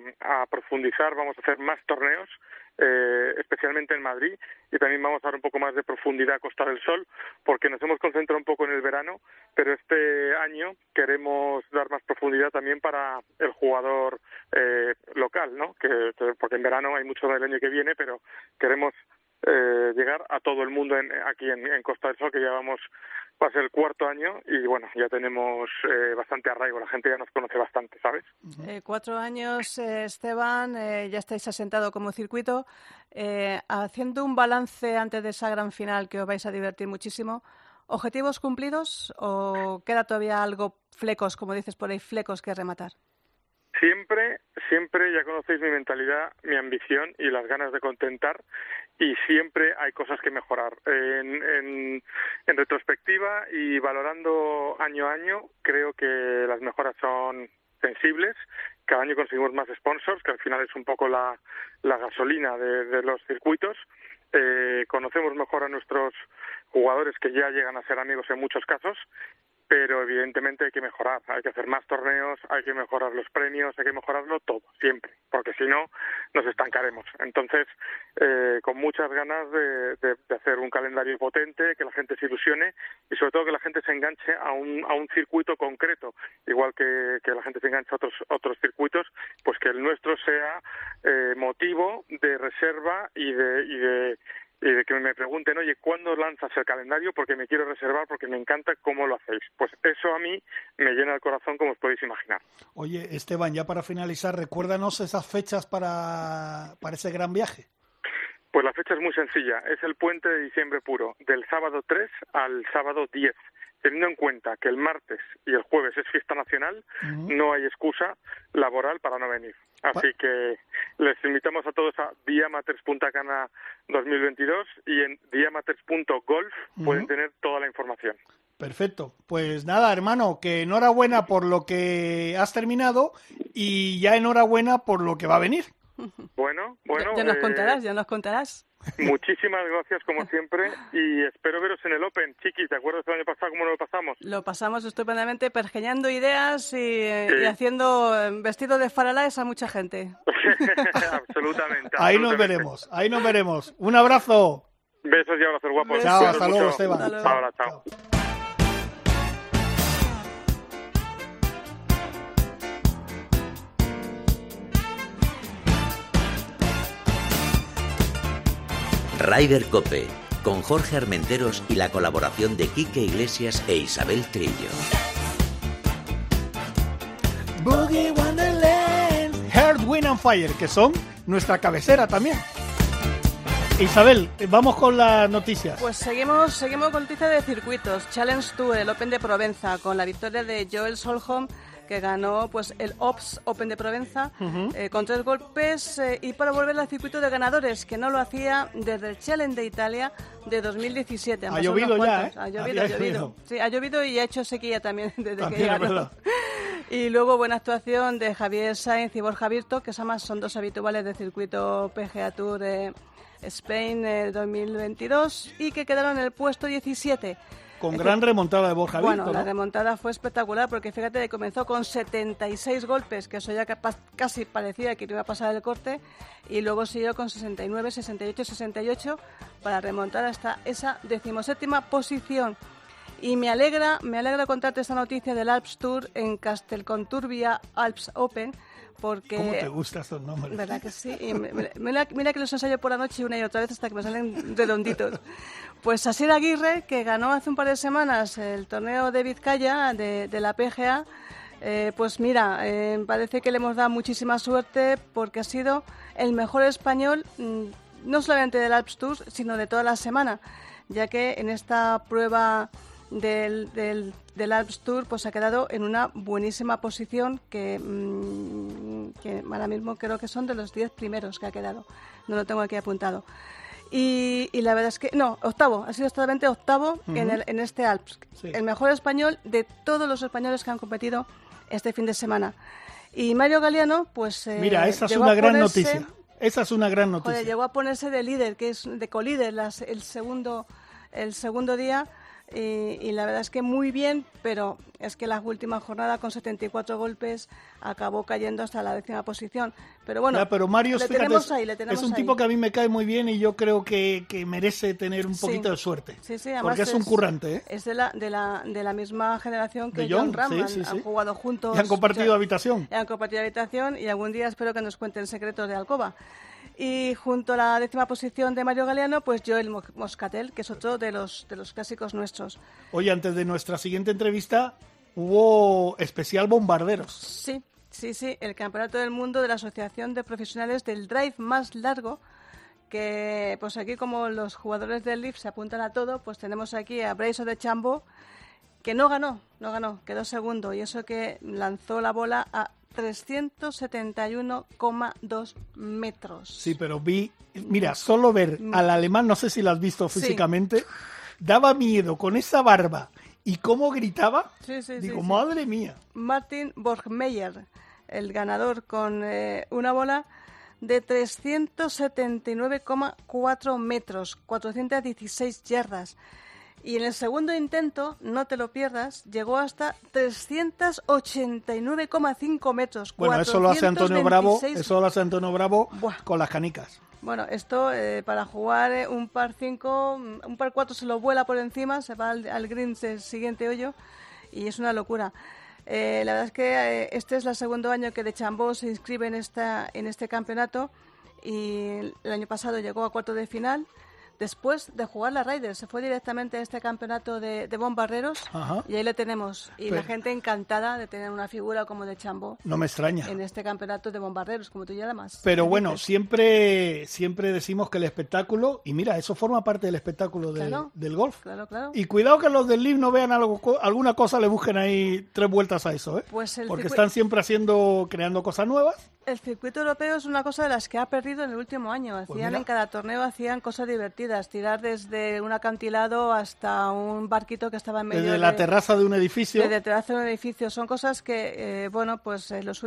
profundizar, vamos a hacer más torneos, eh, especialmente en Madrid, y también vamos a dar un poco más de profundidad a Costa del Sol, porque nos hemos concentrado un poco en el verano, pero este año queremos dar más profundidad también para el jugador eh, local, ¿no? Que- porque en verano hay mucho del año que viene, pero queremos eh, llegar a todo el mundo en- aquí en, Costa del Sol, que ya vamos, va a ser el cuarto año y bueno, ya tenemos eh, bastante arraigo, la gente ya nos conoce bastante, ¿sabes? Eh, cuatro años, eh, Esteban, eh, ya estáis asentado como circuito. Eh, haciendo un balance antes de esa gran final que os vais a divertir muchísimo, ¿objetivos cumplidos o queda todavía algo flecos, como dices por ahí, flecos que rematar? Siempre, siempre ya conocéis mi mentalidad, mi ambición y las ganas de contentar y siempre hay cosas que mejorar. En, en, en retrospectiva y valorando año a año, creo que las mejoras son sensibles. Cada año conseguimos más sponsors, que al final es un poco la, gasolina de, de los circuitos. Eh, conocemos mejor a nuestros jugadores que ya llegan a ser amigos en muchos casos pero evidentemente hay que mejorar, hay que hacer más torneos, hay que mejorar los premios, hay que mejorarlo todo, siempre, porque si no nos estancaremos. Entonces, eh, con muchas ganas de, de, de, hacer un calendario potente, que la gente se ilusione y sobre todo que la gente se enganche a un, a un circuito concreto, igual que, que la gente se engancha a otros, otros circuitos, pues que el nuestro sea eh, motivo de reserva y de, y de y de que me pregunten, oye, ¿cuándo lanzas el calendario? Porque me quiero reservar, porque me encanta cómo lo hacéis. Pues eso a mí me llena el corazón, como os podéis imaginar. Oye, Esteban, ya para finalizar, recuérdanos esas fechas para, para ese gran viaje. Pues la fecha es muy sencilla, es el puente de diciembre puro, del sábado 3 al sábado 10 teniendo en cuenta que el martes y el jueves es fiesta nacional, uh -huh. no hay excusa laboral para no venir. Así que les invitamos a todos a Diamaters Punta Cana 2022 y en diamaters.golf uh -huh. pueden tener toda la información. Perfecto. Pues nada, hermano, que enhorabuena por lo que has terminado y ya enhorabuena por lo que va a venir. Bueno, bueno. Ya, ya nos eh, contarás, ya nos contarás. Muchísimas gracias, como *laughs* siempre, y espero veros en el Open. Chiqui, ¿te acuerdas del año pasado cómo lo pasamos? Lo pasamos estupendamente, pergeñando ideas y, sí. y haciendo eh, vestido de faralaes a mucha gente. *laughs* *laughs* absolutamente, Ahí nos veremos, ahí nos veremos. Un abrazo. Besos y abrazos guapos. Chao, hasta luego, Esteban. Hasta luego. Ahora, chao. chao. Ryder Cope, con Jorge Armenteros y la colaboración de Quique Iglesias e Isabel Trillo. Boogie Wonderland, Heart, Wind and Fire, que son nuestra cabecera también. Isabel, vamos con las noticias. Pues seguimos, seguimos con noticias de circuitos. Challenge Tour, el Open de Provenza, con la victoria de Joel Solholm que ganó pues el OPS Open de Provenza uh -huh. eh, con tres golpes eh, y para volver al circuito de ganadores, que no lo hacía desde el Challenge de Italia de 2017. Ha llovido ya, ¿eh? Ha llovido, ha llovido. Sí, ha llovido y ha hecho sequía también *laughs* desde también que ganó. Y luego buena actuación de Javier Sainz y Borja Virto, que además son dos habituales del circuito PGA Tour eh, Spain 2022 y que quedaron en el puesto 17 con gran remontada de Borja Bueno, la remontada fue espectacular porque fíjate que comenzó con 76 golpes, que eso ya casi parecía que iba a pasar el corte, y luego siguió con 69, 68, 68 para remontar hasta esa decimoséptima posición. Y me alegra, me alegra contarte esta noticia del Alps Tour en Castelconturbia Alps Open, porque... ¿Cómo te gustan estos nombres? ¿Verdad que sí? Mira, mira, que los ensayo por la noche una y otra vez hasta que me salen redonditos. Pues Asier Aguirre, que ganó hace un par de semanas el torneo de Vizcaya de, de la PGA, eh, pues mira, eh, parece que le hemos dado muchísima suerte porque ha sido el mejor español, mm, no solamente del Alps Tour, sino de toda la semana, ya que en esta prueba del, del, del, Alps Tour pues ha quedado en una buenísima posición que, mmm, que ahora mismo creo que son de los 10 primeros que ha quedado. No lo tengo aquí apuntado. Y, y, la verdad es que, no, octavo, ha sido totalmente octavo uh -huh. en, el, en, este Alps. Sí. El mejor español de todos los españoles que han competido este fin de semana. Y Mario Galeano, pues. Eh, Mira, esa es una gran ponerse, noticia. Esa es una gran noticia. Joder, llegó a ponerse de líder, que es de colíder, las, el, segundo, el segundo día y, y, la verdad es que muy bien, pero es que la última jornada con 74 golpes acabó cayendo hasta la décima posición. Pero bueno, ya, pero Mario, le fíjate, tenemos ahí, le tenemos es un ahí. tipo que a mí me cae muy bien y yo creo que, que merece tener un poquito sí. de suerte. Sí, sí, porque es, es, un currante. ¿eh? Es de la, de, la, de la misma generación que John, John Ram. Sí, han, jugado juntos. Y han compartido habitación. Y han compartido habitación y algún día espero que nos cuenten secretos de Alcoba y junto a la décima posición de Mario Galeano, pues Joel Moscatel, que es otro de los, de los clásicos nuestros. Oye, antes de nuestra siguiente entrevista, hubo especial bombarderos. Sí, sí, sí, el Campeonato del Mundo de la Asociación de Profesionales del Drive más largo, que pues aquí como los jugadores del LIF se apuntan a todo, pues tenemos aquí a Braiso de Chambo, que no ganó, no ganó, quedó segundo, y eso que lanzó la bola a 371,2 metros. Sí, pero vi, mira, solo ver Mm. al alemán, no sé si lo has visto físicamente, daba miedo con esa barba y cómo gritaba. Sí, sí, Digo, madre mía. Martin Borgmeyer, el ganador con eh, una bola de 379,4 metros, 416 yardas. Y en el segundo intento, no te lo pierdas, llegó hasta 389,5 metros. Bueno, eso lo hace Antonio Bravo, 426 eso lo hace Antonio Bravo Buah. con las canicas. Bueno, esto eh, para jugar eh, un par 5, un par 4 se lo vuela por encima, se va al, al green del siguiente hoyo y es una locura. Eh, la verdad es que eh, este es el segundo año que de Chambó se inscribe en, esta, en este campeonato y el año pasado llegó a cuarto de final. Después de jugar la Raiders, se fue directamente a este campeonato de, de bombarderos Ajá. y ahí le tenemos. Y la gente encantada de tener una figura como de Chambó No me extraña. en este campeonato de bombarderos, como tú llamas. Pero bueno, dices. siempre, siempre decimos que el espectáculo, y mira, eso forma parte del espectáculo de- Claro. del golf. Claro, claro. Y cuidado que los del LIV no vean algo, alguna cosa, le busquen ahí tres vueltas a eso, ¿eh? Pues el Porque están siempre haciendo, creando cosas nuevas. El circuito europeo es una cosa de las que ha perdido en el último año. Hacían Pues mira. en cada torneo hacían cosas divertidas, tirar desde un acantilado hasta un barquito que estaba en medio Desde de la terraza de un edificio. desde terraza de un edificio. Son cosas que, eh, bueno, pues eh, los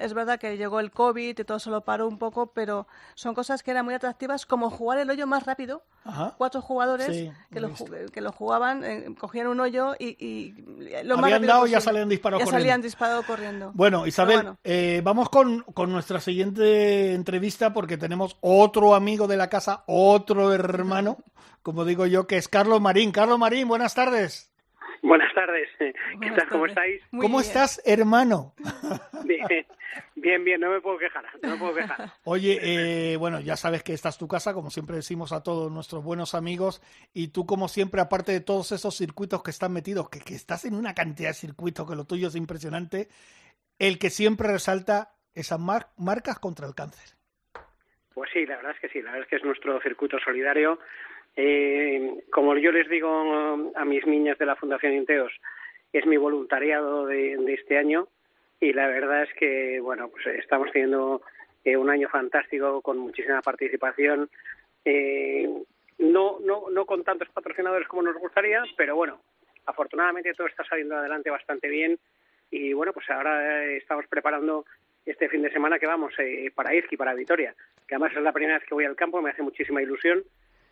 es verdad que llegó el COVID y todo se lo paró un poco, pero son cosas que eran muy atractivas, como jugar el hoyo más rápido. Ajá. Cuatro jugadores Sí, que, lo que jugaban, eh, cogían un hoyo y, y lo más Habían dado y ya salían disparados Ya corriendo. salían disparados corriendo. Bueno, Isabel, bueno. eh, vamos con, con nuestra siguiente entrevista porque tenemos otro amigo de la casa, otro hermano, como digo yo, que es Carlos Marín. Carlos Marín, buenas tardes. Buenas tardes. ¿Qué Buenas tal? ¿Cómo tardes. estáis? Muy ¿Cómo bien. estás, hermano? Bien, bien, no me puedo quejar, no me puedo quejar. *laughs* Oye, eh, bueno, ya sabes que esta es tu casa, como siempre decimos a todos nuestros buenos amigos, y tú como siempre, aparte de todos esos circuitos que están metidos, que, que estás en una cantidad de circuitos que lo tuyo es impresionante, el que siempre resalta esas mar- marcas contra el cáncer. Pues sí, la verdad es que sí, la verdad es que es nuestro circuito solidario. Eh, como yo les digo a mis niñas de la Fundación Inteos, es mi voluntariado de, de este año y la verdad es que, bueno, pues estamos teniendo eh, un año fantástico con muchísima participación. Eh, no, no, no con tantos patrocinadores como nos gustaría, pero bueno, afortunadamente todo está saliendo adelante bastante bien y bueno, pues ahora eh, estamos preparando este fin de semana que vamos eh, para Izqui, para Vitoria, que además es la primera vez que voy al campo, me hace muchísima ilusión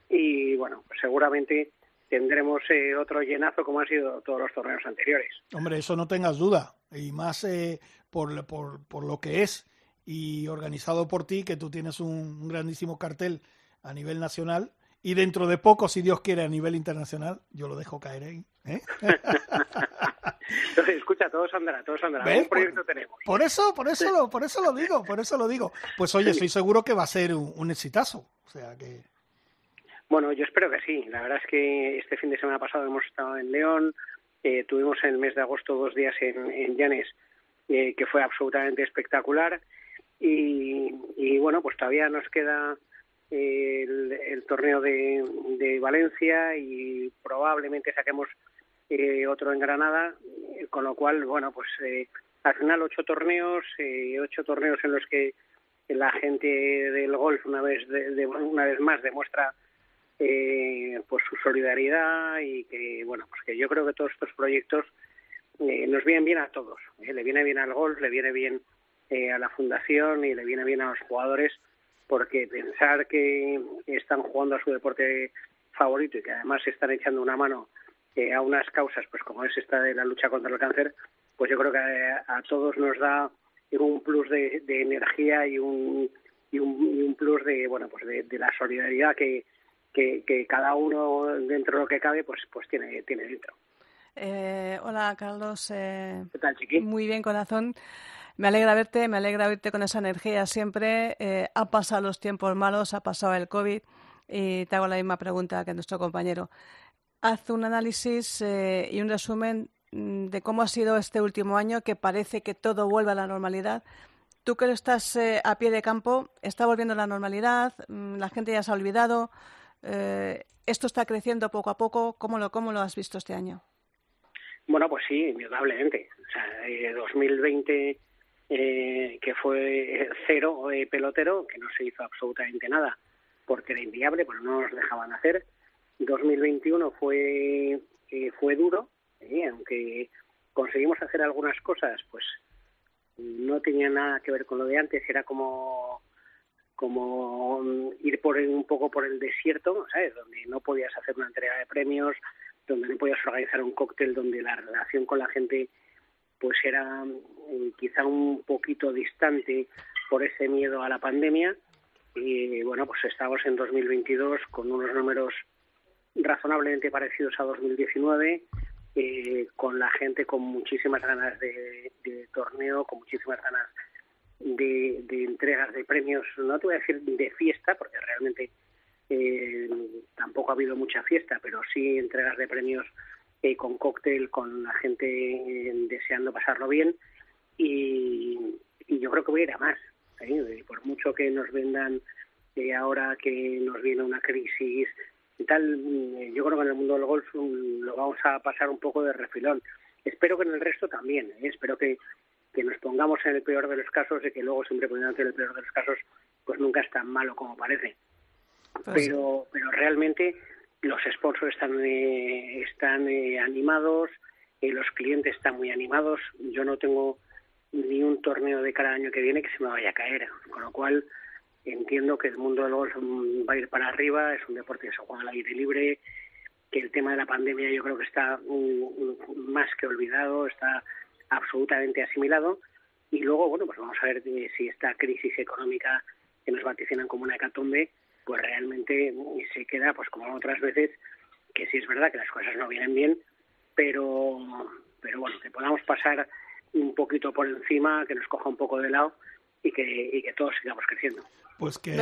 y bueno, pues seguramente tendremos eh, otro llenazo como han sido todos los torneos anteriores. Hombre, eso no tengas duda, y más eh, por, por, por lo que es y organizado por ti, que tú tienes un, un grandísimo cartel a nivel nacional y dentro de poco, si Dios quiere, a nivel internacional, yo lo dejo caer ahí. ¿eh? Entonces, *laughs* escucha, todo andará, todo andará. ¿Ves? Un proyecto tenemos. Por eso, por eso, lo, por eso lo digo, por eso lo digo. Pues oye, *laughs* estoy seguro que va a ser un, un exitazo. O sea que. Bueno, yo espero que sí. La verdad es que este fin de semana pasado hemos estado en León, eh, tuvimos en el mes de agosto dos días en, en Llanes, eh, que fue absolutamente espectacular. Y, y bueno, pues todavía nos queda eh, el, torneo de, de Valencia y probablemente saquemos eh, otro en Granada, eh, con lo cual, bueno, pues eh, al final ocho torneos, ocho torneos en los que la gente del golf una vez de- de- una vez más demuestra eh, pues su solidaridad y que bueno pues que yo creo que todos estos proyectos eh, nos vienen bien a todos ¿eh? le viene bien al golf le viene bien eh, a la fundación y le viene bien a los jugadores porque pensar que están jugando a su deporte favorito y que además están echando una mano eh, a unas causas pues como es esta de la lucha contra el cáncer pues yo creo que a, todos nos da un plus de, de energía y un, y un y un plus de bueno pues de la solidaridad que, que, que cada uno dentro de lo que cabe pues pues tiene tiene dentro Eh, hola, Carlos. eh, ¿Qué tal, chiqui? Muy bien, corazón. Me alegra verte, me alegra oírte con esa energía siempre. Eh, ha pasado los tiempos malos, ha pasado el COVID y te hago la misma pregunta que nuestro compañero. Haz un análisis eh, y un resumen mm, de cómo ha sido este último año, que parece que todo vuelve a la normalidad. Tú que estás eh, a pie de campo, ¿está volviendo a la normalidad? Mm, ¿La gente ya se ha olvidado? Eh, ¿Esto está creciendo poco a poco? ¿Cómo lo, cómo lo has visto este año? Bueno, pues sí, indudablemente. O sea, eh, 2020 eh, que fue cero eh, pelotero, que no se hizo absolutamente nada porque era inviable, porque no nos dejaban hacer. 2021 fue, eh, fue duro, aunque conseguimos hacer algunas cosas, pues no tenía nada que ver con lo de antes, era como como ir por un poco por el desierto, ¿sabes? Donde no podías hacer una entrega de premios, donde no podías organizar un cóctel, donde la relación con la gente pues era eh, quizá un poquito distante por ese miedo a la pandemia y bueno pues estamos en 2022 con unos números razonablemente parecidos a 2019 eh, con la gente con muchísimas ganas de, torneo con muchísimas ganas de, entregas de premios no te voy a decir de fiesta porque realmente eh, tampoco ha habido mucha fiesta pero sí entregas de premios eh, con cóctel, con la gente eh, deseando pasarlo bien y, yo creo que voy a ir a más. ¿eh? Por mucho que nos vendan ahora que nos viene una crisis y tal, mm, yo creo que en el mundo del golf mm, lo vamos a pasar un poco de refilón. Espero que en el resto también, espero que, que nos pongamos en el peor de los casos y que luego siempre poniéndonos en el peor de los casos, pues nunca es tan malo como parece. Pues pero, pero realmente los sponsors están, eh, están eh, animados, eh, los clientes están muy animados. Yo no tengo ni un torneo de cada año que viene que se me vaya a caer, con lo cual entiendo que el mundo del golf va a ir para arriba, es un deporte que se juega al aire libre, que el tema de la pandemia yo creo que está mm, más que olvidado, está absolutamente asimilado. Y luego, bueno, pues vamos a ver si esta crisis económica que nos vaticinan como una hecatombe, pues realmente se queda, pues como otras veces, que sí es verdad que las cosas no vienen bien, pero, pero bueno, que podamos pasar un poquito por encima, que nos coja un poco de lado y que, y que todos sigamos creciendo. Pues que,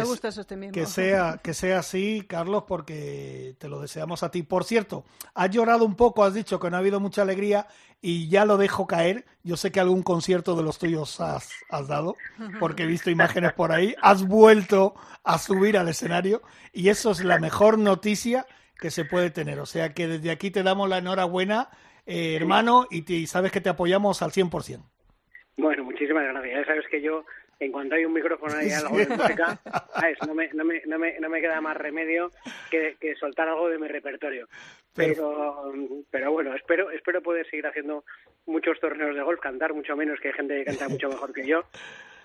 que sea que sea así, Carlos, porque te lo deseamos a ti. Por cierto, has llorado un poco, has dicho que no ha habido mucha alegría y ya lo dejo caer. Yo sé que algún concierto de los tuyos has, has dado, porque he visto imágenes por ahí. Has vuelto a subir al escenario y eso es la mejor noticia que se puede tener. O sea que desde aquí te damos la enhorabuena, eh, hermano, y, y sabes que te apoyamos al 100%. Bueno, muchísimas gracias. Ya sabes que yo en cuanto hay un micrófono y algo de música, *laughs* No, me, no, me, no, me, no me queda más remedio que, que soltar algo de mi repertorio. Pero, pero bueno, espero, espero poder seguir haciendo muchos torneos de golf, cantar mucho menos, que hay gente que canta mucho mejor que yo.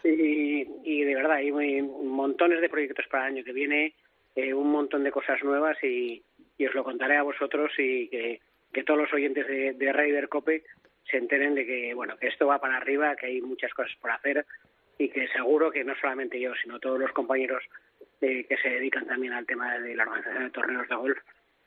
Y, y de verdad, hay montones de proyectos para el año que viene, eh, un montón de cosas nuevas y, y, os lo contaré a vosotros y que, que todos los oyentes de, de Raider Cope se enteren de que bueno que esto va para arriba, que hay muchas cosas por hacer y que seguro que no solamente yo, sino todos los compañeros eh, que se dedican también al tema de la organización de torneos de golf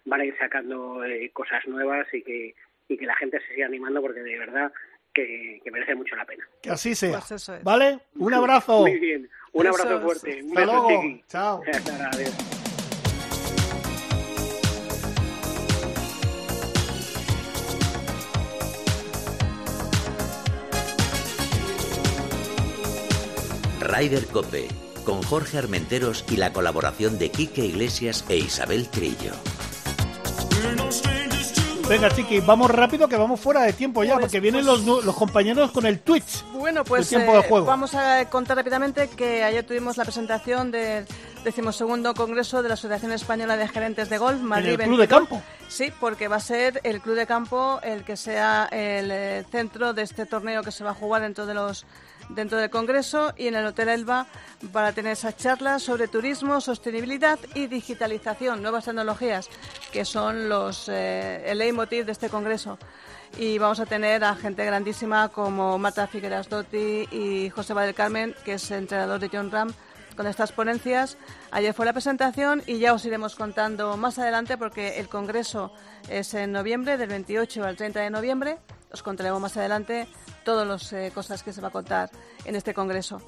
van a ir sacando eh, cosas nuevas y que, y que la gente se siga animando porque de verdad que, merece mucho la pena. Que así sea. Pues ¿Vale? Un abrazo. Muy bien. Un abrazo fuerte. Un beso, Chao. *laughs* Adiós. Rider Cope, con Jorge Armenteros y la colaboración de Quique Iglesias e Isabel Trillo. Venga, Chiqui, vamos rápido que vamos fuera de tiempo ya, pues, porque vienen los, pues, los compañeros con el Twitch. Bueno, pues eh, vamos a contar rápidamente que ayer tuvimos la presentación del decimosegundo Congreso de la Asociación Española de Gerentes de Golf, Madrid. ¿En el Club de Campo? Sí, porque va a ser el Club de Campo el que sea el eh, centro de este torneo que se va a jugar dentro de los dentro del Congreso y en el Hotel Elba para tener esas charlas sobre turismo, sostenibilidad y digitalización, nuevas tecnologías, que son los, eh, el leitmotiv de este Congreso. Y vamos a tener a gente grandísima como Marta Figueras Dotti y José del Carmen, que es entrenador de John Ram, con estas ponencias. Ayer fue la presentación y ya os iremos contando más adelante porque el Congreso es en noviembre, del 28 al 30 de noviembre. Os contaremos más adelante todas las eh, cosas que se va a contar en este congreso.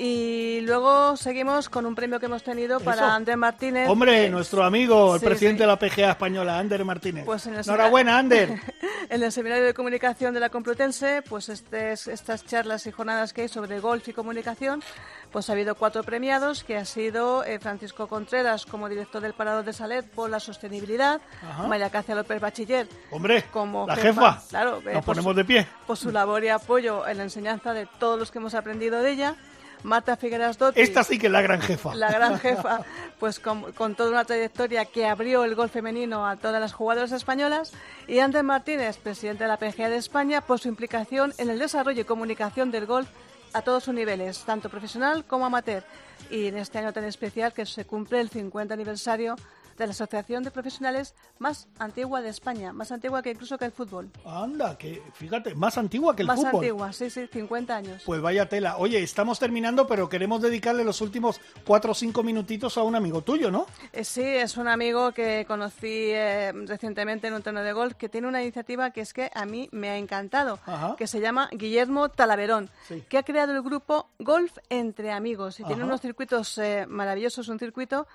Y luego seguimos con un premio que hemos tenido para Ander Martínez. Hombre, nuestro amigo, el presidente de la PGA española, Ander Martínez. Pues Enhorabuena, Ander. *laughs* en el Seminario de Comunicación de la Complutense, pues este, estas charlas y jornadas que hay sobre golf y comunicación, pues ha habido cuatro premiados, que ha sido eh, Francisco Contreras como director del Parador de Salet por la sostenibilidad, María Cáceres López Bachiller. Hombre, como la jefa. Claro, nos ponemos de pie. Por su labor y apoyo en la enseñanza de todos los que hemos aprendido de ella. Marta Figueras Dotti. Esta sí que es la gran jefa. La gran jefa, pues con, toda una trayectoria que abrió el gol femenino a todas las jugadoras españolas. Y Andrés Martínez, presidente de la PGA de España, por su implicación en el desarrollo y comunicación del golf a todos sus niveles, tanto profesional como amateur. Y en este año tan especial que se cumple el 50 aniversario de la asociación de profesionales más antigua de España, más antigua que incluso que el fútbol. Anda, que fíjate, más antigua que el fútbol. Más antigua, sí, sí, 50 años. Pues vaya tela. Oye, estamos terminando, pero queremos dedicarle los últimos cuatro o cinco minutitos a un amigo tuyo, ¿no? Eh, sí, es un amigo que conocí eh, recientemente en un torneo de golf que tiene una iniciativa que es que a mí me ha encantado, que se llama Guillermo Talaverón, que ha creado el grupo Golf entre Amigos y tiene unos circuitos eh, maravillosos, un circuito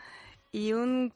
y un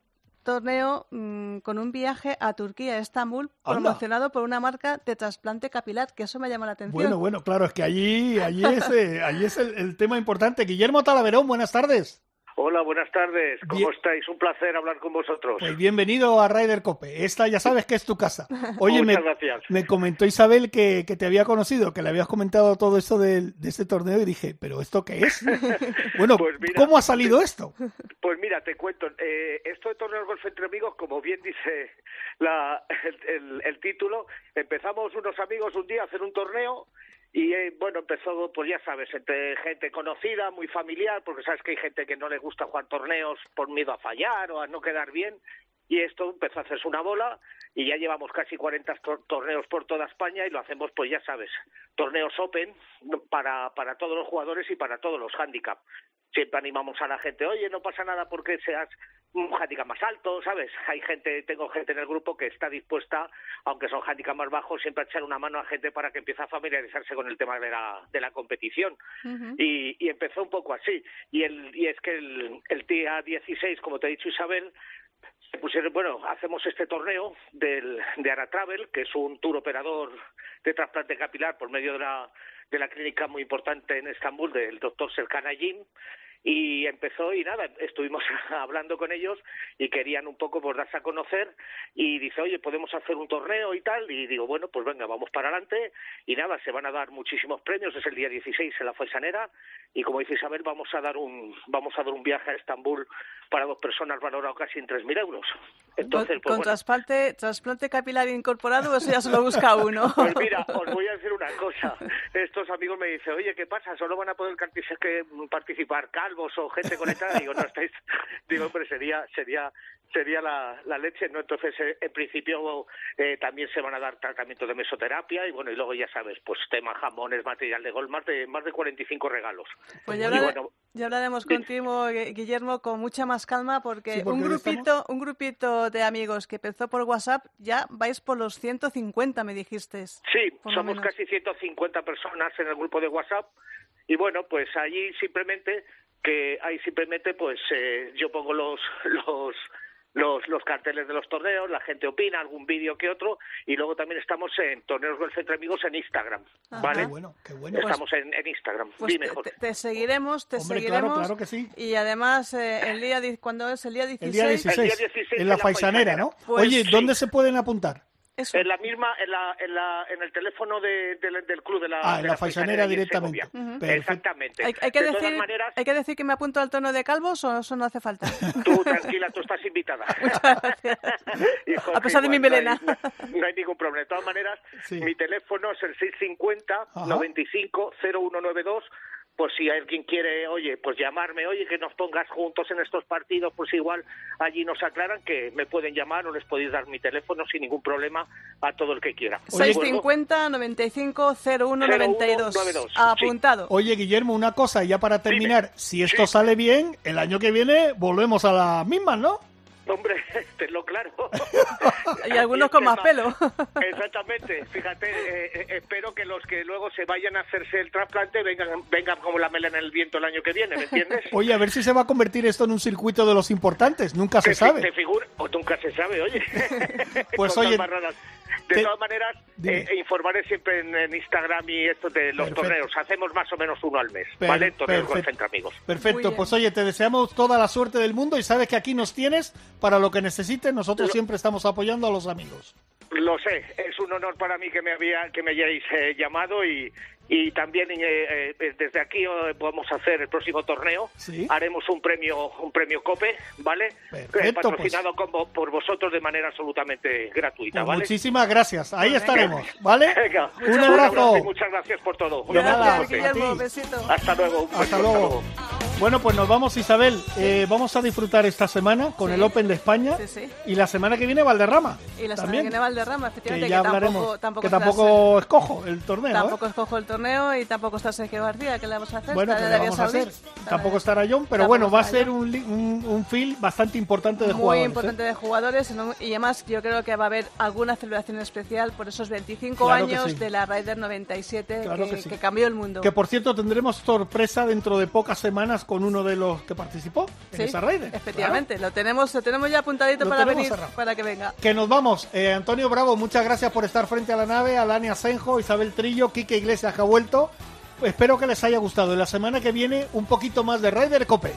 torneo mm, con un viaje a Turquía, a Estambul, promocionado por una marca de trasplante capilar, que eso me llama la atención. Bueno, bueno, claro, es que allí, allí es, eh, allí es el, tema importante. Guillermo Talaverón, buenas tardes. Hola, buenas tardes. ¿Cómo estáis? Un placer hablar con vosotros. Pues bienvenido a Ryder Cope. Esta ya sabes que es tu casa. *laughs* Oye, Muchas me, gracias. me comentó Isabel que, te había conocido, que le habías comentado todo esto de, este torneo y dije, ¿pero esto qué es? *laughs* bueno, pues ¿cómo ha salido esto? *laughs* Pues mira, te cuento. Eh, esto de torneo golf entre amigos, como bien dice la, el título, empezamos unos amigos un día a hacer un torneo y eh, bueno, empezó, pues ya sabes, entre gente conocida, muy familiar, porque sabes que hay gente que no le gusta jugar torneos por miedo a fallar o a no quedar bien. Y esto empezó a hacerse una bola y ya llevamos casi 40 torneos por toda España y lo hacemos, pues ya sabes, torneos open para, para todos los jugadores y para todos los handicaps siempre animamos a la gente, oye, no pasa nada porque seas un handicap más alto, ¿sabes? Hay gente, tengo gente en el grupo que está dispuesta, aunque son handicap más bajos, siempre a echar una mano a gente para que empiece a familiarizarse con el tema de la, de la competición. y, y, empezó un poco así. Y, el, y es que el, el día 16, como te ha dicho Isabel, se pusieron, bueno, hacemos este torneo del, de Aratravel, que es un tour operador de trasplante capilar por medio de la, de la clínica muy importante en Estambul del doctor Serkan Ayim, y empezó y nada, estuvimos *laughs* hablando con ellos y querían un poco pues darse a conocer y dice, oye, podemos hacer un torneo y tal, y digo, bueno, pues venga, vamos para adelante y nada, se van a dar muchísimos premios, es el día 16 en la Faisanera y como dice Isabel, vamos a dar un, vamos a dar un viaje a Estambul para dos personas valorado casi en 3.000 euros. Entonces, ¿Con, pues trasplante, trasplante capilar incorporado o eso ya se lo busca uno? *laughs* Pues mira, os voy a decir una cosa. Estos amigos me dicen, oye, ¿qué pasa? ¿Solo van a poder participar calvos o gente conectada? Digo, no estáis... *laughs* Digo, hombre, sería, sería sería la, la leche, ¿no? Entonces, eh, en principio, eh, también se van a dar tratamientos de mesoterapia y, bueno, y luego ya sabes, pues tema jamones, material de gol, más de, más de 45 regalos. Pues ya, ya hablaremos contigo, Guillermo, con mucha más calma porque, un grupito un grupito de amigos que empezó por WhatsApp, ya vais por los 150, me dijiste. Sí, somos casi 150 personas en el grupo de WhatsApp y, bueno, pues allí simplemente que ahí simplemente pues eh, yo pongo los los los, los carteles de los torneos, la gente opina, algún vídeo que otro, y luego también estamos en Torneos Golf Entre Amigos en Instagram, ¿vale? Qué bueno, qué bueno. Estamos en, Instagram, pues Dime, te, te, seguiremos, te seguiremos. Claro, claro que sí. Y además, eh, el día, cuando es el día 16? El día 16, el día 16 en la, Faisanera, ¿no? Pues Oye, ¿dónde se pueden apuntar? En la misma, en, la, en, la, en el teléfono de, del club de la. Ah, en la, faisanera directamente. Exactamente. Hay, que decir, hay que decir que me apunto al tono de calvos o eso no hace falta. *laughs* Tú, tranquila, tú estás invitada. *laughs* Muchas gracias. *laughs* a pesar de mi melena. No hay, ningún problema. De todas maneras, mi teléfono es el 650 95 0192 pues si alguien quiere, oye, pues llamarme, oye, que nos pongas juntos en estos partidos, pues igual allí nos aclaran que me pueden llamar o les podéis dar mi teléfono sin ningún problema a todo el que quiera. 650 95 01 92. Apuntado. Oye, Guillermo, una cosa, ya para terminar, si esto sale bien, el año que viene volvemos a la misma, ¿no? Hombre, *laughs* tenlo claro. y algunos con más pelo. *laughs* Exactamente. Fíjate, eh, eh, espero que los que luego se vayan a hacerse el trasplante vengan, vengan como la melena en el viento el año que viene, ¿me entiendes? *laughs* Oye, a ver si se va a convertir esto en un circuito de los importantes. Nunca se sabe. te figura- o nunca se sabe, oye. Pues, oye. De te- todas maneras, eh, informaré siempre en, en Instagram y esto de los Perfecto. torneos. Hacemos más o menos uno al mes, Per- ¿vale? Torneos entre amigos. Perfecto, pues oye, te deseamos toda la suerte del mundo y sabes que aquí nos tienes para lo que necesites. Nosotros Lo- siempre estamos apoyando a los amigos. Lo sé, es un honor para mí que me había que me hayáis eh, llamado y, y también eh, eh, desde aquí eh, vamos a hacer el próximo torneo. Sí. Haremos un premio un premio Cope, ¿vale? Perfecto, Eh, patrocinado por vosotros de manera absolutamente gratuita, Pues ¿vale? muchísimas gracias. Ahí Venga. estaremos, ¿vale? Venga, Un abrazo. y muchas gracias por todo. Un abrazo. Guillermo. Hasta luego. un Hasta luego. Bueno, pues nos vamos, Isabel. Eh, vamos a disfrutar esta semana con Sí. el Open de España Sí, sí. y la semana que viene Valderrama. Y la semana También, que viene Valderrama, que efectivamente, ya que hablaremos. tampoco, tampoco que tampoco escojo el torneo. ¿eh? Tampoco escojo el torneo y tampoco está Sergio García, ¿qué le vamos a hacer? Bueno, Está ¿qué en le vamos a hacer? Tampoco estará John, pero Tampoco bueno, va a ser un, un, un field bastante importante de muy jugadores. ¿eh? importante de jugadores y además yo creo que va a haber alguna celebración especial por esos 25 Claro que años de la Ryder 97 Claro que, que que cambió el mundo. Que por cierto tendremos sorpresa dentro de pocas semanas con uno de los que participó en Sí, esa Raider. efectivamente, lo tenemos lo tenemos ya apuntadito Lo para venir, cerrado. para que venga. Que nos vamos. Eh, Antonio Bravo, muchas gracias por estar frente a la nave. Alania Senjo, Isabel Trillo, Quique Iglesias que ha vuelto. Espero que les haya gustado. Y la semana que viene un poquito más de Raider Cope.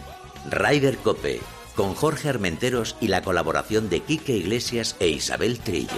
Ryder Cope, con Jorge Armenteros y la colaboración de Quique Iglesias e Isabel Trillo.